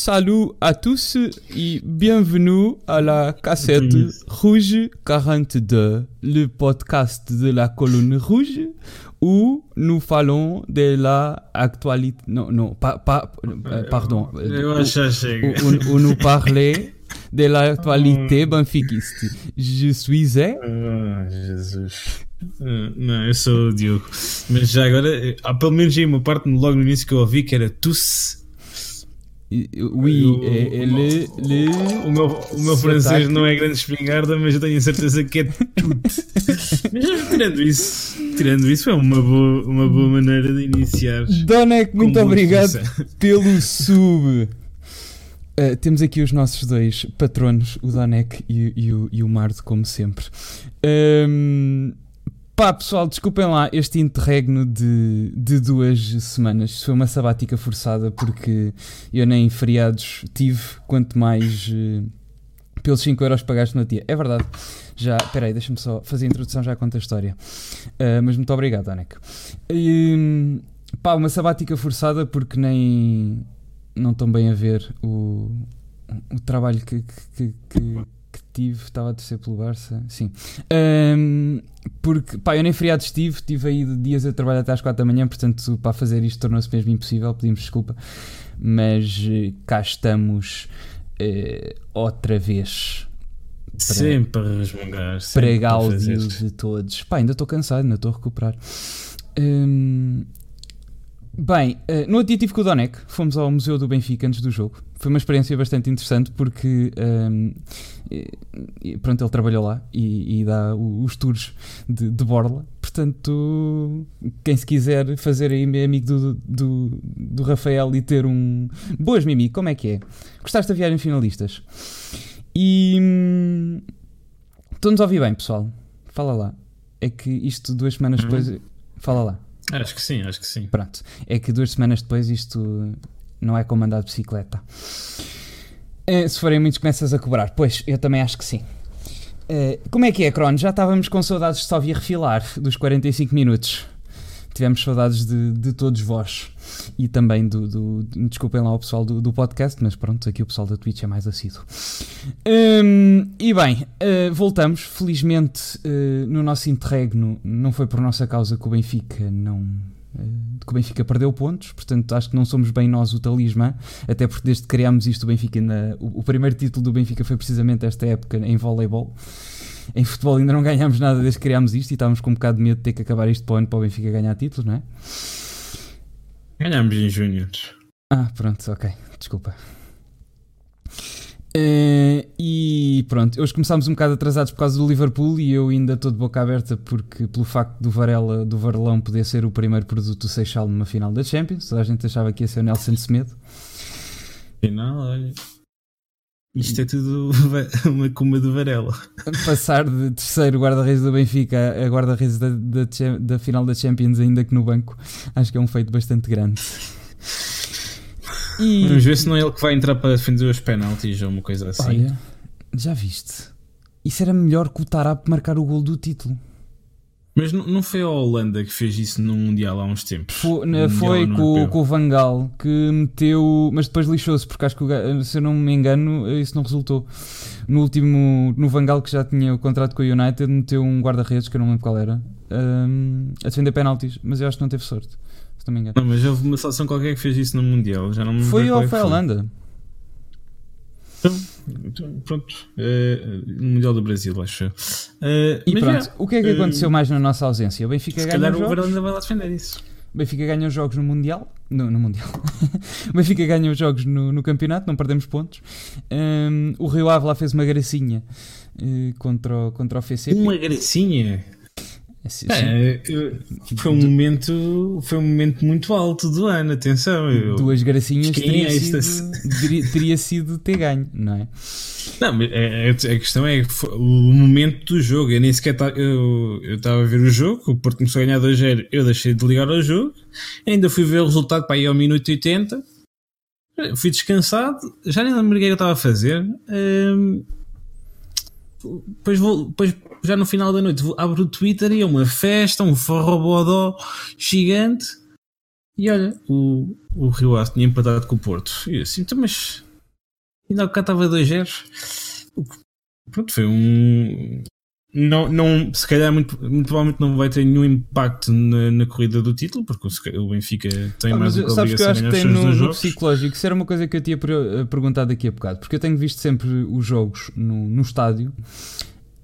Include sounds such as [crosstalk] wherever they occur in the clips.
Euh, salut à tous et bienvenue à la cassette Rouge 42, le podcast de la colonne rouge où nous parlons de la actualité. Non, non, pas, pas euh, pardon. Où, où nous parler de l'actualité benfiquiste. Je suis Zé. Ah, Jesus. Não, eu sou o Diogo. Mas já agora, há pelo menos aí uma parte logo no início que eu ouvi que era tusse. Oui, Eu- le, le... O meu, o meu francês não é grande espingarda, mas eu tenho a certeza que é tudo. [laughs] mas tirando isso, tirando isso, foi uma boa, uma boa maneira de iniciar. Donek, muito obrigado pelo [laughs] sub. Uh, temos aqui os nossos dois patronos, o Donek e, e o, e o Mardo, como sempre. Um, pá, pessoal, desculpem lá este interregno de, de duas semanas. Foi uma sabática forçada porque eu nem feriados tive, quanto mais uh, pelos 5 euros pagaste no dia. É verdade. Já, peraí, deixa-me só fazer a introdução, já conta a história. Uh, mas muito obrigado. E, pá, uma sabática forçada porque nem não estão bem a ver o, o trabalho que, que, que tive. Estava a torcer pelo Barça, sim. Ahm, porque, pá, eu nem feriado estive, tive aí dias a trabalhar até às 4 da manhã, portanto, para fazer isto tornou-se mesmo impossível, pedimos desculpa. Mas eh, cá estamos eh, outra vez Sempre a resmungar. sempre para gáudio de todos. Pá, ainda estou cansado, ainda estou a recuperar. Hum, bem, eh, no outro dia tive com o Donek, fomos ao Museu do Benfica antes do jogo. Foi uma experiência bastante interessante porque hum, eh, eh, pronto, ele trabalhou lá e, e dá os tours de, de Borla. Portanto, quem se quiser fazer aí meu amigo do, do, do Rafael e ter um. Boas, Mimi, como é que é? Gostaste da viagem finalistas? E. hum, Estão-nos a ouvir bem, pessoal? Fala lá. É que isto duas semanas Uhum. depois. Fala lá. Acho que sim, acho que sim. Pronto. É que duas semanas depois isto não é como andar de bicicleta. Eh, se forem muitos, começas a cobrar. Pois, eu também acho que sim. Eh, como é que é, Crono? Já estávamos com saudades de só vir refilar dos 45 minutos. Tivemos saudades de, de todos vós. E também do, do- Desculpem lá o pessoal do, do podcast, mas pronto, aqui o pessoal da Twitch é mais assíduo. Hum, e bem, eh, voltamos. Felizmente, eh, no nosso interregno, não foi por nossa causa que o Benfica não. eh, que o Benfica perdeu pontos, portanto acho que não somos bem nós o talismã, até porque desde que criámos isto, o Benfica, ainda- o, o primeiro título do Benfica foi precisamente esta época em voleibol. Em futebol ainda não ganhámos nada desde que criámos isto e estávamos com um bocado de medo de ter que acabar isto para o ano para o Benfica ganhar títulos, não é? Ganhámos em Júniors. Ah, pronto, ok, desculpa. Eh, e pronto, hoje começámos um bocado atrasados por causa do Liverpool e eu ainda estou de boca aberta porque pelo facto do Varela, do Varelão poder ser o primeiro produto do Seixal numa final da Champions, toda a gente achava que ia ser o Nelson Semedo. Afinal, olha. Isto é tudo [laughs] uma cuma de Varela. Passar de terceiro guarda-redes do Benfica a guarda-redes da, da, da final da Champions, ainda que no banco, acho que é um feito bastante grande. E, Vamos ver se não é ele que vai entrar para defender os penaltis ou uma coisa assim. olha, já viste? Isso era melhor que o Tarap marcar o gol do título. Mas não, foi a Holanda que fez isso no Mundial há uns tempos? Foi, foi com, com o Vangal que meteu, mas depois lixou-se, porque acho que, o se eu não me engano, isso não resultou. No último, no Vangal, que já tinha o contrato com o United, meteu um guarda-redes, que eu não lembro qual era, hum, a defender penaltis, mas eu acho que não teve sorte, se não me engano. Não, mas houve uma seleção qualquer que fez isso no Mundial. Já não me Foi lembro ou é foi a Holanda? Então, pronto. Eh, no Mundial do Brasil, acho. eu. Eh, E pronto, já, o que é que aconteceu mais na nossa ausência? O Benfica Se ganha calhar os o jogos. Ainda vai lá defender isso. O Benfica ganha os jogos no Mundial. No, no Mundial. [laughs] o Benfica ganha os jogos no, no campeonato, não perdemos pontos. Hum, o Rio Ave lá fez uma gracinha eh, contra, o, contra o FCP. Uma gracinha. É, eu- foi um momento foi um momento muito alto do ano, atenção. Eu, Duas gracinhas teria, é sido, teria, sido ter ganho, não é? Não, mas é- é- a questão é o momento do jogo. Eu nem sequer eu estava a ver o jogo, o Porto começou a ganhar 2-0, eu deixei de ligar ao jogo, ainda fui ver o resultado para ir ao minuto 80. Fui descansado, já nem lembro o que é que eu estava a fazer. Hum, depois, vou, depois, já no final da noite, abro o Twitter e é uma festa, um forrobodó gigante. E olha, o, o Rio Ave tinha empatado com o Porto. E eu assim, então, mas ainda cá estava 2 zeros. Pronto, foi um. Não, não, se calhar, muito, muito provavelmente não vai ter nenhum impacto na, na corrida do título, porque o, Benfica tem ah, mais mas, sabes que eu acho que tem no, no psicológico. Isso era uma coisa que eu tinha eh, perguntado daqui a bocado, porque eu tenho visto sempre os jogos no, no estádio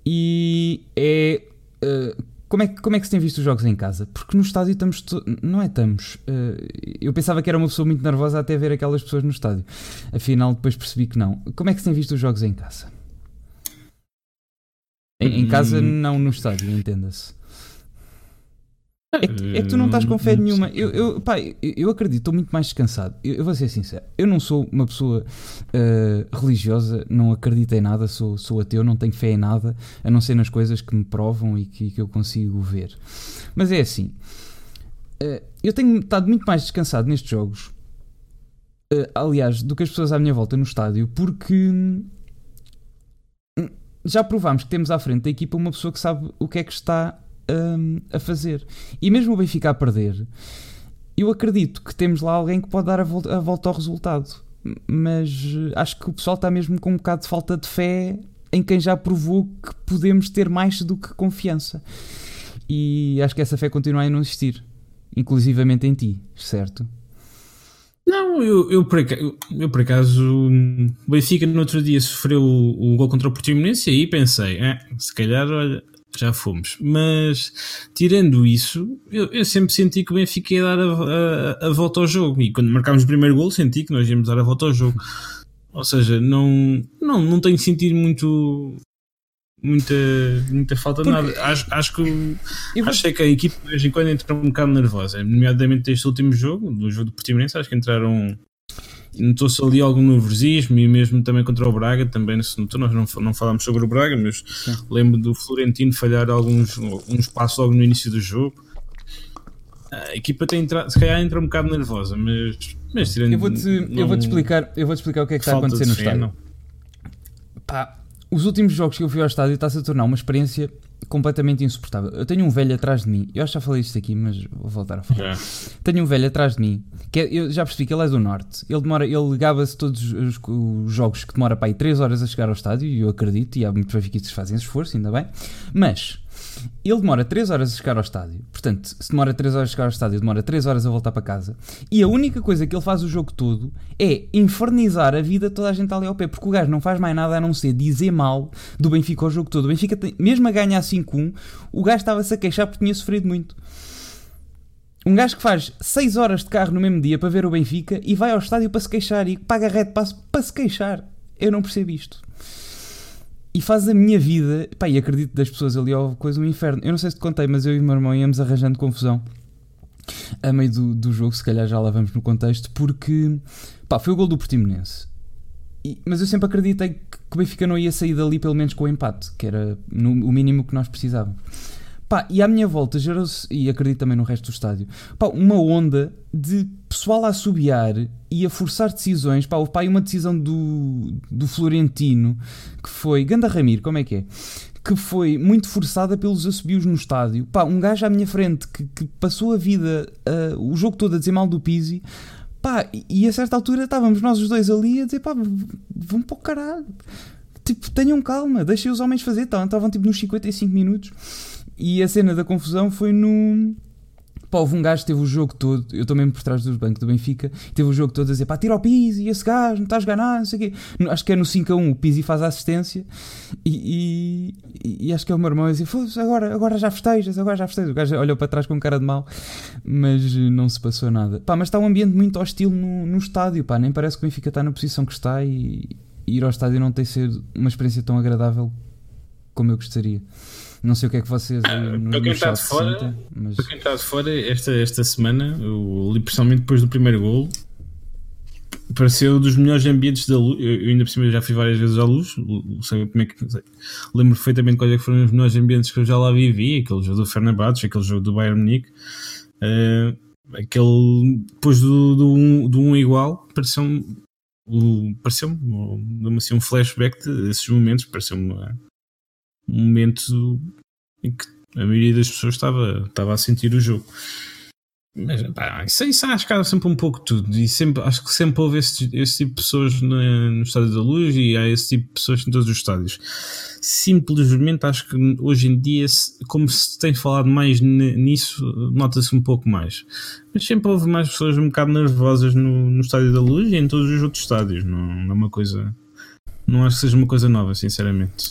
e é. Uh, como é, que, como é que se tem visto os jogos em casa? Porque no estádio estamos. Não é estamos. Uh, eu pensava que era uma pessoa muito nervosa até ver aquelas pessoas no estádio. Afinal, depois percebi que não. Como é que se tem visto os jogos em casa? Em, em casa, hum. não no estádio, entenda-se. É que, é que, tu não estás com fé hum, nenhuma. Eu, eu, pá, eu acredito, estou muito mais descansado. Eu, eu, vou ser sincero, eu não sou uma pessoa uh, religiosa, não acredito em nada, sou, sou ateu, não tenho fé em nada, a não ser nas coisas que me provam e que, que eu consigo ver. Mas é assim, uh, eu tenho estado muito mais descansado nestes jogos, uh, aliás, do que as pessoas à minha volta no estádio, porque já provámos que temos à frente da equipa uma pessoa que sabe o que é que está um, a fazer. E mesmo o Benfica a perder, eu acredito que temos lá alguém que pode dar a volta, a volta ao resultado. Mas eh, acho que o pessoal está mesmo com um bocado de falta de fé em quem já provou que podemos ter mais do que confiança. E acho que essa fé continua a não existir, inclusivamente em ti, certo? Não, eu, eu, por, acaso, eu por acaso, o Benfica no outro dia sofreu o, o gol contra o Portimonense e aí pensei, eh, se calhar, olha, já fomos. Mas, tirando isso, eu, eu sempre senti que o Benfica ia dar a, a, a, volta ao jogo. E quando marcámos o primeiro gol, senti que nós íamos dar a volta ao jogo. Ou seja, não, não, não tenho sentido muito, muita, muita falta de nada. Acho, acho que vou... acho que a equipe de vez em quando entra um bocado nervosa, nomeadamente este último jogo, do jogo do Portimonense, acho que entraram. Notou-se ali algum nervosismo e mesmo também contra o Braga, também se notou, nós não, não falámos sobre o Braga, mas Sim. lembro do Florentino falhar alguns uns passos logo no início do jogo. A equipa tem se calhar entra um bocado nervosa, mas, mas tirando, eu vou-te eu vou -te explicar, eu vou -te explicar o que é que está a acontecer no estádio. Pá, os últimos jogos que eu fui ao estádio está-se a tornar uma experiência completamente insuportável. Eu tenho um velho atrás de mim, eu acho que já falei isto aqui, mas vou voltar a falar. É. Tenho um velho atrás de mim, que é, eu já percebi que ele é do norte. Ele demora, ele gaba-se todos os, os, jogos que demora para aí 3 horas a chegar ao estádio, e eu acredito, e há muitos benfiquistas que fazem esse esforço, ainda bem. Mas ele demora 3 horas a chegar ao estádio. Portanto, se demora 3 horas a chegar ao estádio, demora 3 horas a voltar para casa. E a única coisa que ele faz o jogo todo é infernizar a vida toda a gente ali ao pé. Porque o gajo não faz mais nada a não ser dizer mal do Benfica ao jogo todo. O Benfica, tem, mesmo a ganhar 5-1, o gajo estava-se a queixar porque tinha sofrido muito. Um gajo que faz 6 horas de carro no mesmo dia para ver o Benfica e vai ao estádio para se queixar e paga red para se queixar. Eu não percebo isto e faz a minha vida, pá, e acredito das pessoas ali ao coisa um inferno. Eu não sei se te contei, mas eu e o meu irmão íamos arranjando confusão a meio do, do jogo, se calhar já lá vamos no contexto, porque pá, foi o gol do Portimonense. E, mas eu sempre acreditei que o Benfica não ia sair dali pelo menos com o empate, que era no, o mínimo que nós precisávamos. Pá, e à minha volta gerou-se, e acredito também no resto do estádio, pá, uma onda de pessoal a assobiar e a forçar decisões. Pá, houve pá, uma decisão do, do Florentino que foi. Ganda Ramiro, como é que é? Que foi muito forçada pelos assobios no estádio. Pá, um gajo à minha frente que, que passou a vida, uh, o jogo todo a dizer mal do Pizzi. Pá, e a certa altura estávamos nós os dois ali a dizer, pá, vão para o caralho. Tipo, tenham calma, deixem os homens fazer. Estavam tipo nos 55 minutos. E a cena da confusão foi no. Pá, houve um gajo que teve o jogo todo, eu estou mesmo por trás do banco do Benfica, teve o jogo todo a dizer pá, tira o Pizzi, esse gajo, não estás a ganhar, não sei o quê. Acho que é no 5 a 1, o Pizzi faz a assistência e, e, e acho que é o meu irmão a dizer, agora, agora já festejas, agora já festejas. O gajo olhou para trás com cara de mal, mas não se passou nada. Pá, mas está um ambiente muito hostil no, no estádio, pá, nem parece que o Benfica está na posição que está e, e ir ao estádio não tem sido uma experiência tão agradável como eu gostaria. Não sei o que é que vocês ah, no, para quem está de fora, sentem, mas... Para quem está de fora, esta, esta semana, o, principalmente depois do primeiro gol, pareceu dos melhores ambientes da luz. Eu, ainda por cima já fui várias vezes à luz, sei como é que sei. lembro perfeitamente quais é foram os melhores ambientes que eu já lá vivi, aquele jogo do Fernandes, aquele jogo do Bayern Munique. Uh, aquele depois do, do, um, do um igual pareceu-me pareceu-me assim, um flashback desses momentos pareceu-me um momento em que a maioria das pessoas estava, estava a sentir o jogo. Mas pá, isso, isso acho que há sempre um pouco tudo. E sempre, acho que sempre houve esse, esse tipo de pessoas no, no Estádio da Luz e há esse tipo de pessoas em todos os estádios. Simplesmente acho que hoje em dia, como se tem falado mais nisso, nota-se um pouco mais. Mas sempre houve mais pessoas um bocado nervosas no, no Estádio da Luz e em todos os outros estádios. Não, não é uma coisa. Não acho que seja uma coisa nova, sinceramente.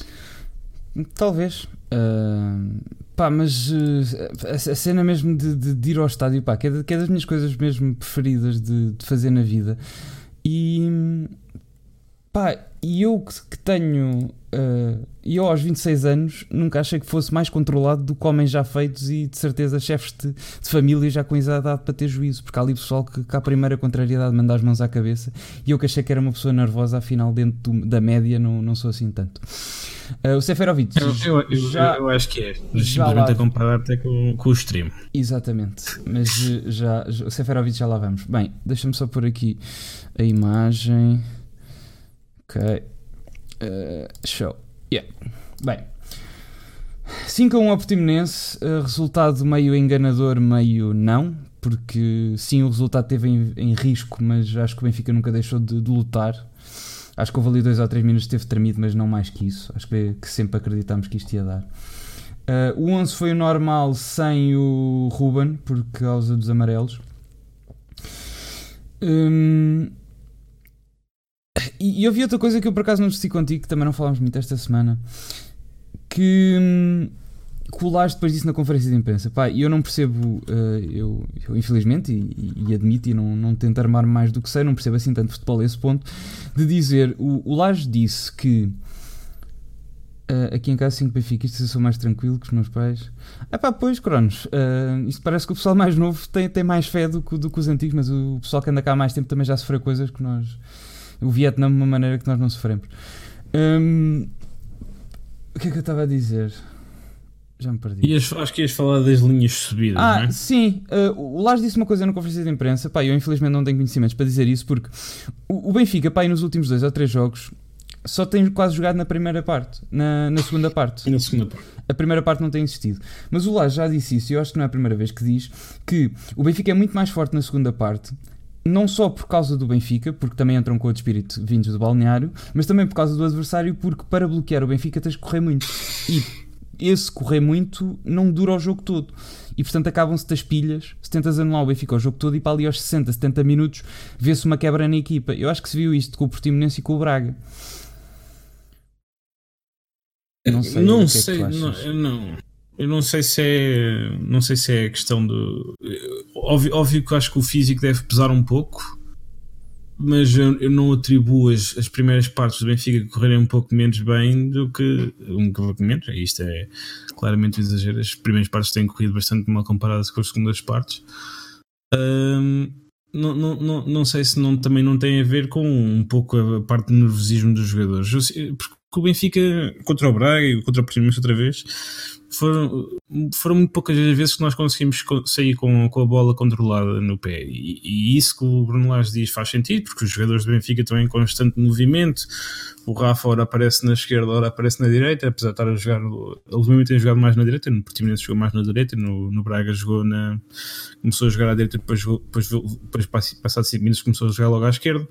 Talvez. Uh, pá, mas uh, a, cena mesmo de, de, de, ir ao estádio, pá, que é, de, que é das minhas coisas mesmo preferidas de, de, fazer na vida. E pá, e eu que, tenho. Uh, eu aos 26 anos nunca achei que fosse mais controlado do que homens já feitos e de certeza chefes de, de família já com idade para ter juízo, porque há ali pessoal que, que à primeira contrariedade manda as mãos à cabeça e eu que achei que era uma pessoa nervosa, afinal, dentro do, da média, não, não sou assim tanto. Uh, o Seferovic. Eu, eu, já, eu, acho que é. Simplesmente a comparar até com, com o extremo. Exatamente. Mas já, já, o Seferovic já lá vamos. Bem, deixa-me só pôr aqui a imagem. Ok. Uh, show. Yeah. Bem. 5 a 1 ao Portimonense, uh, resultado meio enganador, meio não, porque sim, o resultado teve em, em risco, mas acho que o Benfica nunca deixou de, de lutar. Acho que houve ali 2 ou 3 minutos teve tremido, mas não mais que isso. Acho que, que sempre acreditámos que isto ia dar. Uh, o 11 foi o normal sem o Ruben, por causa dos amarelos. Um, e, eu vi outra coisa que eu por acaso não discuti contigo, que também não falámos muito esta semana, que, hum, depois disse na conferência de imprensa. Pá, eu não percebo, uh, eu, eu, infelizmente, e, e, admito, e não, não tento armar mais do que sei, não percebo assim tanto futebol a esse ponto, de dizer, o, o disse que Uh, aqui em casa 5 benfiquistas eu sou mais tranquilo que os meus pais. Ah pá, pois, Cronos, uh, isto parece que o pessoal mais novo tem, tem mais fé do que, do que os antigos, mas o pessoal que anda cá há mais tempo também já sofreu coisas que nós, o Vietnã de uma maneira que nós não sofremos. Um, o que é que eu estava a dizer? Já me perdi. Ias, acho que ias falar das linhas subidas, ah, não é? Sim, uh, o Lars disse uma coisa na conferência de imprensa, pá, eu infelizmente não tenho conhecimentos para dizer isso, porque o, o Benfica, pá, nos últimos dois ou três jogos, só tem quase jogado na primeira parte, na, na segunda parte. Na segunda parte. A primeira parte não tem existido. Mas o Lars já disse isso, e eu acho que não é a primeira vez que diz, que o Benfica é muito mais forte na segunda parte, não só por causa do Benfica, porque também entram com outro espírito vindos do balneário, mas também por causa do adversário, porque para bloquear o Benfica tens que correr muito. E esse correr muito não dura o jogo todo. E portanto acabam-se das pilhas. Se tentas anular o Benfica o jogo todo e para ali aos 60, 70 minutos vê-se uma quebra na equipa. Eu acho que se viu isto com o Portimonense e com o Braga. Não sei. Não é sei. não, não. Eu não sei se é. Não sei se é questão do. Óbvio, óbvio que acho que o físico deve pesar um pouco, mas eu, eu não atribuo as, as, primeiras partes do Benfica correrem um pouco menos bem do que. Um pouco menos, isto é claramente um exagero. As primeiras partes têm corrido bastante mal comparadas com as segundas partes. Um, não, não, não, não sei se não, também não tem a ver com um pouco a parte do nervosismo dos jogadores. Porque o Benfica contra o Braga e contra o Portimonense outra vez foram, foram muito poucas as vezes que nós conseguimos sair com, com a bola controlada no pé. E, e isso que o Bruno Lage diz faz sentido, porque os jogadores do Benfica estão em constante movimento. O Rafa ora aparece na esquerda, ora aparece na direita, apesar de estar a jogar. Ele ultimamente tem jogado mais na direita, no Portimonense jogou mais na direita, no, no Braga jogou na. começou a jogar à direita, depois, depois, depois passado 5 minutos começou a jogar logo à esquerda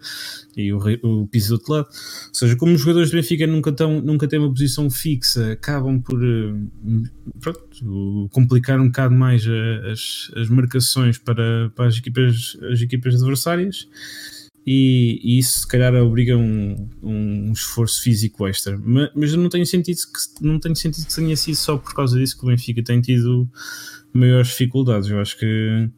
e o, o piso do outro lado. Ou seja, como os jogadores do Benfica nunca, tão, nunca têm uma posição fixa, acabam por eh, pronto, complicar um bocado mais as, as marcações para, para as, equipas, as equipas adversárias e, e isso se calhar obriga um, um esforço físico extra. Mas, mas não tenho sentido que não tenho sentido que tenha sido só por causa disso que o Benfica tem tido maiores dificuldades. Eu acho que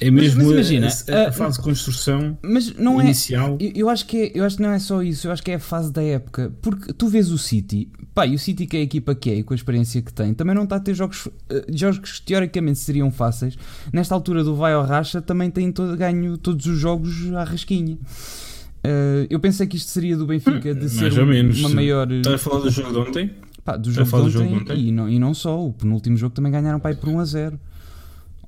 é mesmo mas, mas imagina, a, a, a, fase de construção mas não é- inicial. É, eu, acho que é, eu acho que não é só isso, eu acho que é a fase da época. Porque tu vês o City, pá, e o City que é a equipa que é e com a experiência que tem, também não está a ter jogos, uh, jogos que teoricamente seriam fáceis. Nesta altura do vai ao racha, também tem todo, ganho todos os jogos à rasquinha. Uh, eu pensei que isto seria do Benfica de hum, ser menos, uma maior. Estás a falar do jogo de ontem? Pá, do jogo, de ontem, jogo de ontem, E, não, e não só, o penúltimo jogo também ganharam para ir por 1 a 0.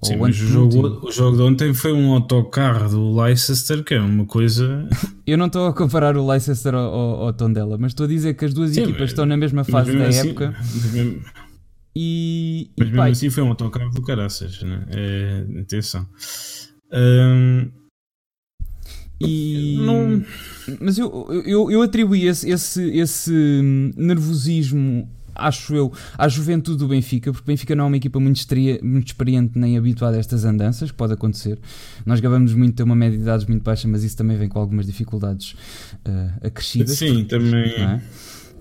Sim, mas o jogo, o jogo de ontem foi um autocarro do Leicester, que é uma coisa. [laughs] Eu não estou a comparar o Leicester ao, ao, ao Tondela, mas estou a dizer que as duas Sim, equipas estão na mesma fase da assim, época. E, Mas e mesmo pá, assim foi um autocarro do caraças, né? É, atenção. Hum, E... Não- Mas eu, eu, eu atribuí esse, esse, esse nervosismo, acho eu, à juventude do Benfica, porque o Benfica não é uma equipa muito, estria- muito experiente nem habituada a estas andanças, que pode acontecer. Nós gabamos muito ter uma média de idades muito baixa, mas isso também vem com algumas dificuldades uh, acrescidas. sim, também. não é?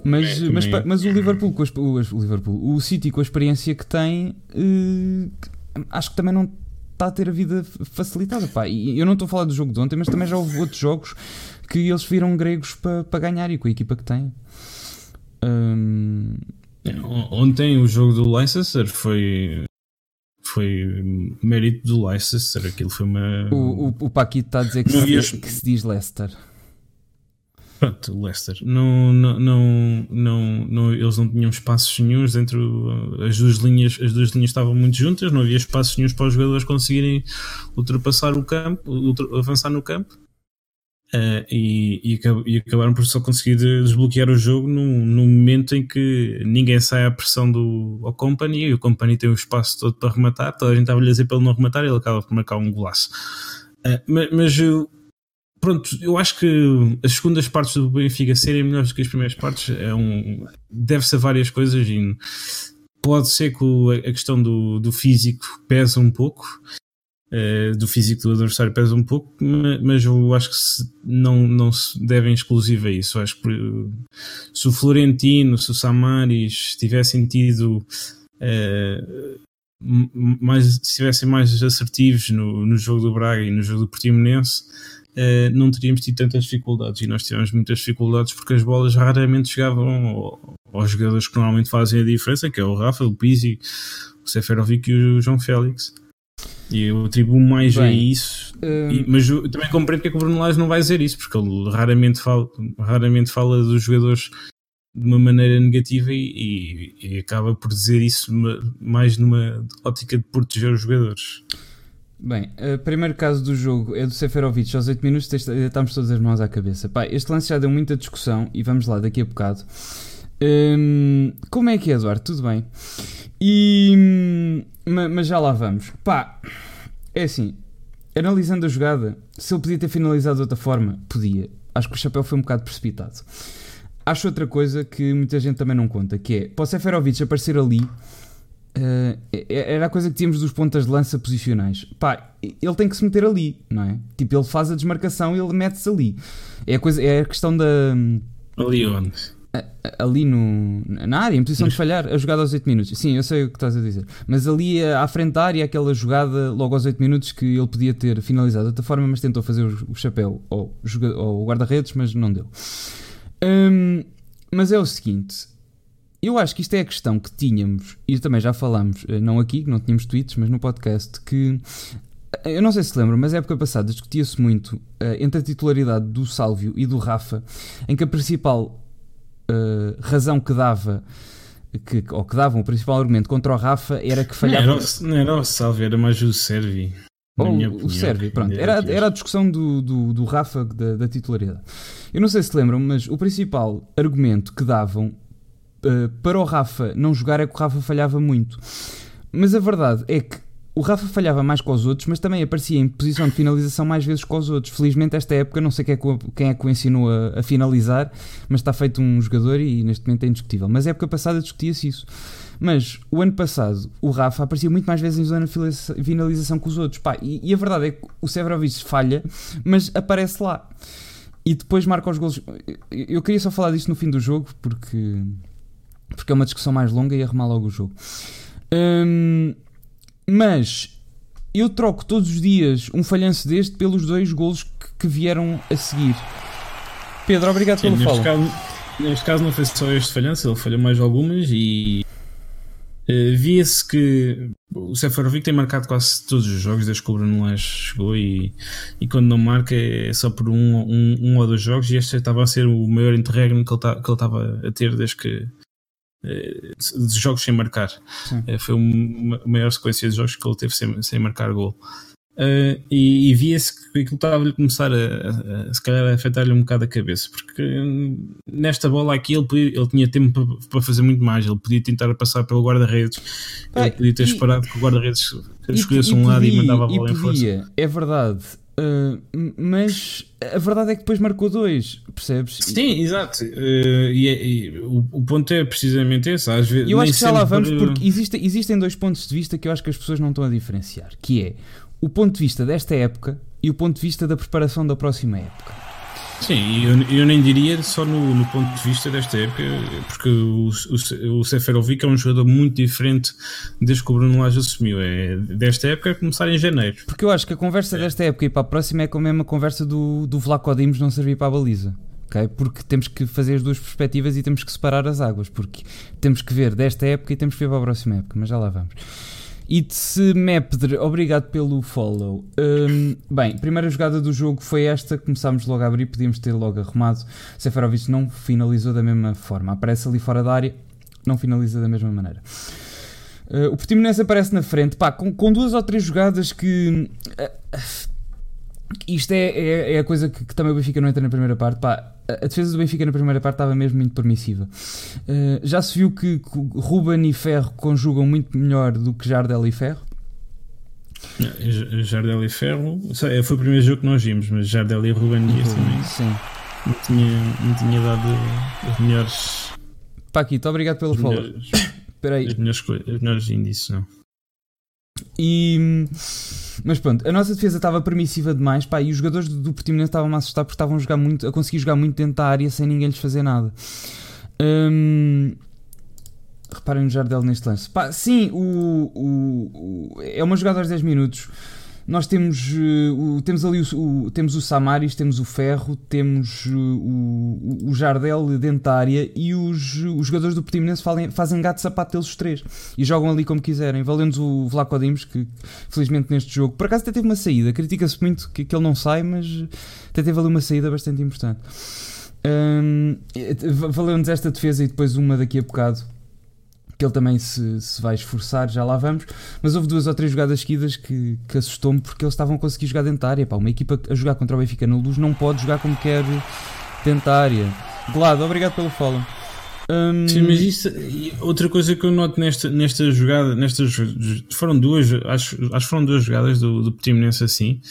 Mas, É, mas, também. mas o Liverpool, com o, o Liverpool, o City com a experiência que tem, eh, acho que também não está a ter a vida facilitada. Pá. E eu não estou a falar do jogo de ontem, mas também já houve outros jogos que eles viram gregos para pa ganhar e com a equipa que têm. Hum, Ontem o jogo do Leicester foi. Foi mérito do Leicester. Aquilo foi uma. o, o, o Paquito está a dizer que se, que se diz Leicester. Pronto, Leicester. Não, não, não, não, não- eles não tinham espaços nenhums dentro. As duas linhas, as duas linhas estavam muito juntas, não havia espaços nenhums para os jogadores conseguirem ultrapassar o campo, ultra- avançar no campo. Eh, e, e, e acabaram por só conseguir de- desbloquear o jogo num, num momento em que ninguém sai à pressão do ao Company e o Company tem o espaço todo para rematar. Toda a gente estava a dizer para ele não rematar e ele acaba por marcar um golaço. Eh, mas, mas eu- pronto, eu acho que as segundas partes do Benfica serem melhores do que as primeiras partes é um, deve-se a várias coisas e pode ser que a questão do, do físico pesa um pouco, eh, do físico do adversário pesa um pouco, ma- mas eu acho que se- não, não se devem exclusivo a isso. Eu acho que eh, se o Florentino, se o Samaris tivessem tido eh, m- m- mais, se estivessem mais assertivos no, no jogo do Braga e no jogo do Portimonense, eh, não teríamos tido tantas dificuldades. E nós tivemos muitas dificuldades porque as bolas raramente chegavam ao- aos jogadores que normalmente fazem a diferença, que é o Rafa, o Pizzi, o Seferovic e o João Félix. E eu atribuo mais a Bem, isso. hum, E- mas eu também compreendo porque é que o Bruno Lage não vai dizer isso, porque ele raramente fala, raramente fala dos jogadores de uma maneira negativa e, e- e acaba por dizer isso ma- mais numa ótica de proteger os jogadores. Bem, o primeiro caso do jogo é do Seferovic aos 8 minutos, testa- estamos todas as mãos à cabeça. Pá, este lance já deu muita discussão e vamos lá daqui a bocado. Hum, como é que é, Eduardo? Tudo bem? E, hum, ma- mas já lá vamos. Pá, é assim, analisando a jogada, se ele podia ter finalizado de outra forma, podia. Acho que o chapéu foi um bocado precipitado. Acho outra coisa que muita gente também não conta, que é, para o Seferovic aparecer ali, eh, era a coisa que tínhamos dos pontas de lança posicionais. Pá, ele tem que se meter ali, não é? Tipo, ele faz a desmarcação e ele mete-se ali. É a, coisa, é a questão da. Ali onde? Ali no, na área, em posição de falhar, a jogada aos 8 minutos. Sim, eu sei o que estás a dizer. Mas ali eh, à frente da área, aquela jogada logo aos 8 minutos que ele podia ter finalizado de outra forma, mas tentou fazer o, o chapéu ao, ao guarda-redes, mas não deu. Hum, mas é o seguinte, eu acho que isto é a questão que tínhamos, e também já falámos, eh, não aqui, que não tínhamos tweets, mas no podcast, que eh, eu não sei se lembram, mas a época passada discutia-se muito eh, entre a titularidade do Sálvio e do Rafa, em que a principal eh, razão que dava, que, ou que davam, o principal argumento contra o Rafa era que Não falhava. era, o- não era o Salve, era mais o Servi. Ou o. Sérvio, pronto. Era, era a discussão do, do, do Rafa da, da titularidade. Eu não sei se lembram, mas o principal argumento que davam eh, para o Rafa não jogar é que o Rafa falhava muito. Mas a verdade é que o Rafa falhava mais com os outros, mas também aparecia em posição de finalização mais vezes com os outros. Felizmente, esta época, não sei quem é que, quem é que o ensinou a, a finalizar, mas está feito um jogador e neste momento é indiscutível. Mas a época passada discutia-se isso. Mas o ano passado o Rafa aparecia muito mais vezes em zona de finaliza- finalização que os outros. Pá, e, e a verdade é que o Severovic falha, mas aparece lá. E depois marca os golos. Eu- Eu queria só falar disto no fim do jogo porque, porque é uma discussão mais longa e arrumar logo o jogo. Hum, mas eu troco todos os dias um falhanço deste pelos dois golos que, que vieram a seguir. Pedro, obrigado Sim, pelo follow. caso, neste caso não foi só este falhanço, ele falhou mais algumas e eh, via-se que o Seferovic tem marcado quase todos os jogos desde que o Bruno Lage chegou e, e quando não marca é só por um, um, um ou dois jogos e este estava a ser o maior interregno que ele ele estava a ter desde que de jogos sem marcar Sim. Eh, foi uma maior sequência de jogos que ele teve sem, sem marcar gol Uh, e, e via-se que aquilo estava a começar a, a, a, se calhar a afetar-lhe um bocado a cabeça, porque nesta bola aqui ele, podia, ele tinha tempo para, para, fazer muito mais, ele podia tentar passar pelo guarda-redes, ele podia ter e, esperado que o guarda-redes escolhesse um lado e mandava a bola em força. É verdade, uh, mas a verdade é que depois marcou dois, percebes? Sim, exato. Uh, e, é, e o, o, ponto é precisamente esse. Às vezes, eu acho que já lá vamos, porque existe, existem dois pontos de vista que eu acho que as pessoas não estão a diferenciar, que é o ponto de vista desta época e o ponto de vista da preparação da próxima época. Sim, eu, eu nem diria só no, no, ponto de vista desta época, porque o, o, o Seferovic é um jogador muito diferente desde que o Bruno Lage assumiu. É, desta época é começar em janeiro. Porque eu acho que a conversa é. desta época e para a próxima é como a mesma conversa do, do Vlaco Dimos não servir para a baliza. Okay? Porque temos que fazer as duas perspectivas e temos que separar as águas, porque temos que ver desta época e temos que ver para a próxima época, mas já lá vamos. It's Mapdre, obrigado pelo follow. Um, bem, primeira jogada do jogo foi esta, começámos logo a abrir, podíamos ter logo arrumado. Seferovic não finalizou da mesma forma, aparece ali fora da área, não finaliza da mesma maneira. Uh, o Portimonense aparece na frente, pá, com, com duas ou três jogadas que. Uh, isto é, é, é, a coisa que, que, também o Benfica não entra na primeira parte. Pá, a defesa do Benfica na primeira parte estava mesmo muito permissiva. Uh, já se viu que, Ruben e Ferro conjugam muito melhor do que Jardel e Ferro. Jardel e Ferro foi o primeiro jogo que nós vimos, mas Jardel e Ruben Dias também. Sim. Não tinha, não tinha dado as melhores. Paquito, obrigado pelo follow. [coughs] Espera aí. As melhores, as melhores índices, não. E, mas pronto, a nossa defesa estava permissiva demais pá, e os jogadores do, do Portimonense estavam a assustar porque estavam a, jogar muito, a conseguir jogar muito dentro da área sem ninguém lhes fazer nada. Hum, reparem no Jardel neste lance. Pá, sim, o, o, o, é uma jogada aos 10 minutos nós temos, uh, temos ali o, o, temos o Samaris, temos o Ferro, temos uh, o, o Jardel dentária e os, os jogadores do Portimonense fazem, fazem gato sapato deles os três e jogam ali como quiserem. Valendo o Vlaco Dimos, que felizmente neste jogo, por acaso até teve uma saída, critica-se muito que, que ele não sai, mas até teve ali uma saída bastante importante. Um, Valeu-nos esta defesa e depois uma daqui a bocado que ele também se, se vai esforçar, já lá vamos. Mas houve duas ou três jogadas seguidas que, que assustou-me porque eles estavam a conseguir jogar dentro da área. Pá, uma equipa a jogar contra o Benfica na luz não pode jogar como quer dentro da área. Glado, obrigado pelo follow. Um... Sim, mas isso, outra coisa que eu noto nesta, nesta jogada, nestas foram duas, acho, acho que foram duas jogadas do, do Portimonense assim,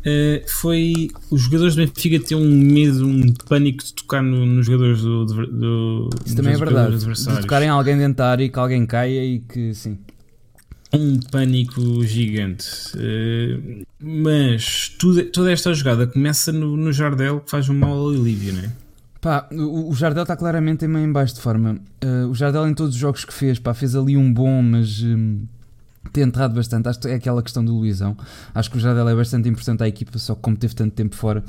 uh, foi os jogadores do Benfica ter um medo, um pânico de tocar no, nos jogadores do, do, do Isso também é verdade, de tocarem alguém dentro da área e que alguém caia e que sim. Um pânico gigante, uh, mas tudo, toda esta jogada começa no, no Jardel que faz um mal alívio, não é? Pá, o, Jardel está claramente em baixo de forma. Uh, o Jardel em todos os jogos que fez, pá, fez ali um bom, mas um, tem entrado bastante. Acho que é aquela questão do Luizão. Acho que o Jardel é bastante importante à equipa, só que como teve tanto tempo fora.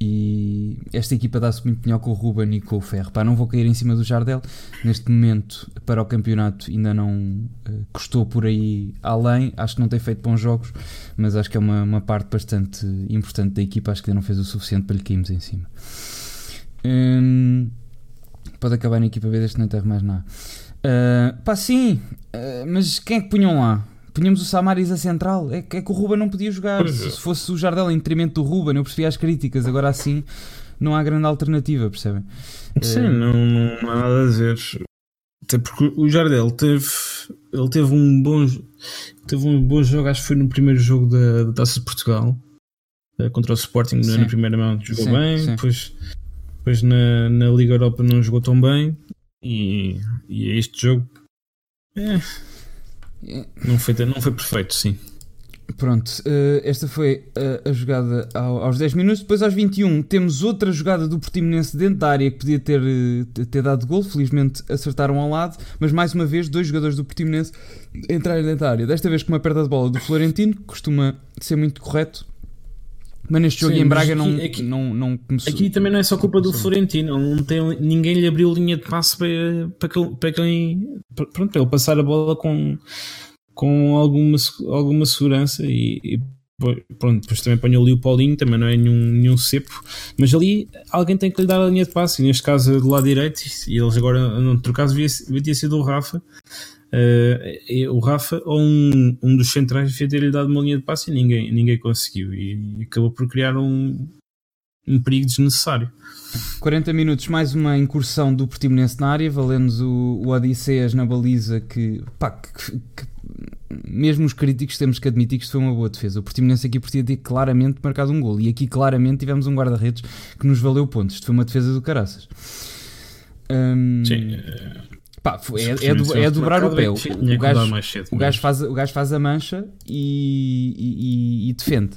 E esta equipa dá-se muito melhor com o Ruben e com o Ferro. Pá, não vou cair em cima do Jardel. Neste momento, para o campeonato, ainda não uh, custou por aí além. Acho que não tem feito bons jogos, mas acho que é uma, uma parte bastante importante da equipa. Acho que ainda não fez o suficiente para lhe cairmos em cima. Hum, pode acabar na equipa B deste não ter mais nada. Uh, pá, sim, uh, mas quem é que punham lá? Punhamos o Samaris a central. É, é que o Ruben não podia jogar. Se, é. se fosse o Jardel em detrimento do Ruben, eu percebia as críticas. Agora assim, não há grande alternativa, percebem? Sim, uh, não, não há nada a dizer. Até porque o Jardel teve, ele teve um bom, teve um bom jogo, acho que foi no primeiro jogo da, da Taça de Portugal contra o Sporting sim. na primeira mão, jogou sim, bem. Sim. Depois depois na, na Liga Europa não jogou tão bem e, e este jogo é, não, foi, não foi perfeito, sim. Pronto, uh, esta foi a, jogada ao, aos 10 minutos. Depois, aos 21, temos outra jogada do Portimonense dentro da área que podia ter, eh, ter dado gol. Felizmente acertaram ao lado, mas mais uma vez, dois jogadores do Portimonense entrarem dentro da área. Desta vez com uma perda de bola do Florentino, que costuma ser muito correto mas neste jogo Sim, em Braga não, aqui, não, não começou. Aqui também não é só culpa do Florentino. Não tem, ninguém lhe abriu linha de passe para, para, que, para, que, pronto, para ele passar a bola com, com alguma, alguma segurança e, e pronto, depois também apanhou ali o Paulinho, também não é nenhum, nenhum cepo, mas ali alguém tem que lhe dar a linha de passe, e neste caso do lado direito, e eles agora, no outro caso, devia ter sido o Rafa, uh, o Rafa ou um, um dos centrais devia ter-lhe dado uma linha de passe e ninguém, ninguém conseguiu. E, acabou por criar um, um perigo desnecessário. 40 minutos, mais uma incursão do Portimonense na área, valendo o, o Odisseias na baliza que, pá, que, que, mesmo os críticos temos que admitir que isto foi uma boa defesa. O Portimonense aqui podia ter claramente marcado um gol e aqui claramente tivemos um guarda-redes que nos valeu pontos. Isto foi uma defesa do caraças. Um, Sim. Pá, é, é, do, é dobrar o pé. O, o, gajo, o, gajo faz, o gajo faz a mancha e, e, e, e defende.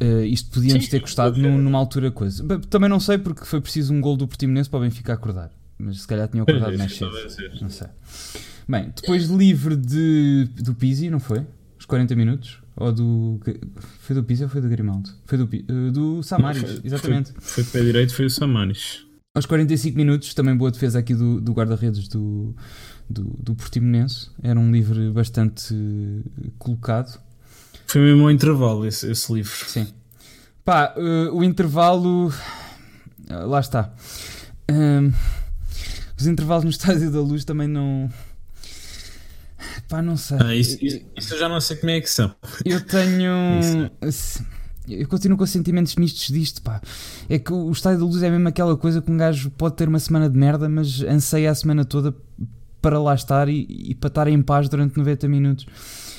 Uh, isto podia-nos ter custado num, numa altura coisa. Também não sei porque foi preciso um gol do Portimonense para o Benfica acordar. Mas se calhar tinham acordado mais cedo. Não sei. Bem, depois de livre de, do Pizzi, não foi? Os 40 minutos? Ou do. Foi do Pizzi ou foi do Grimaldo? Foi do, uh, do Samaris, foi, exatamente. Foi, foi pé direito, foi o Samaris. Aos 45 minutos, também boa defesa aqui do, do guarda-redes do, do, do Portimonense. Era um livre bastante colocado. Foi mesmo ao intervalo esse, esse livro. Sim. Pá, uh, o intervalo. Uh, lá está. Uh, os intervalos no [laughs] Estádio da Luz também não. Pá, não sei. Ah, isso, isso, eu já não sei como é que são. Eu tenho. [laughs] Eu continuo com sentimentos mistos disto, pá. É que o Estádio da Luz é mesmo aquela coisa que um gajo pode ter uma semana de merda, mas anseia a semana toda para lá estar e, e para estar em paz durante 90 minutos.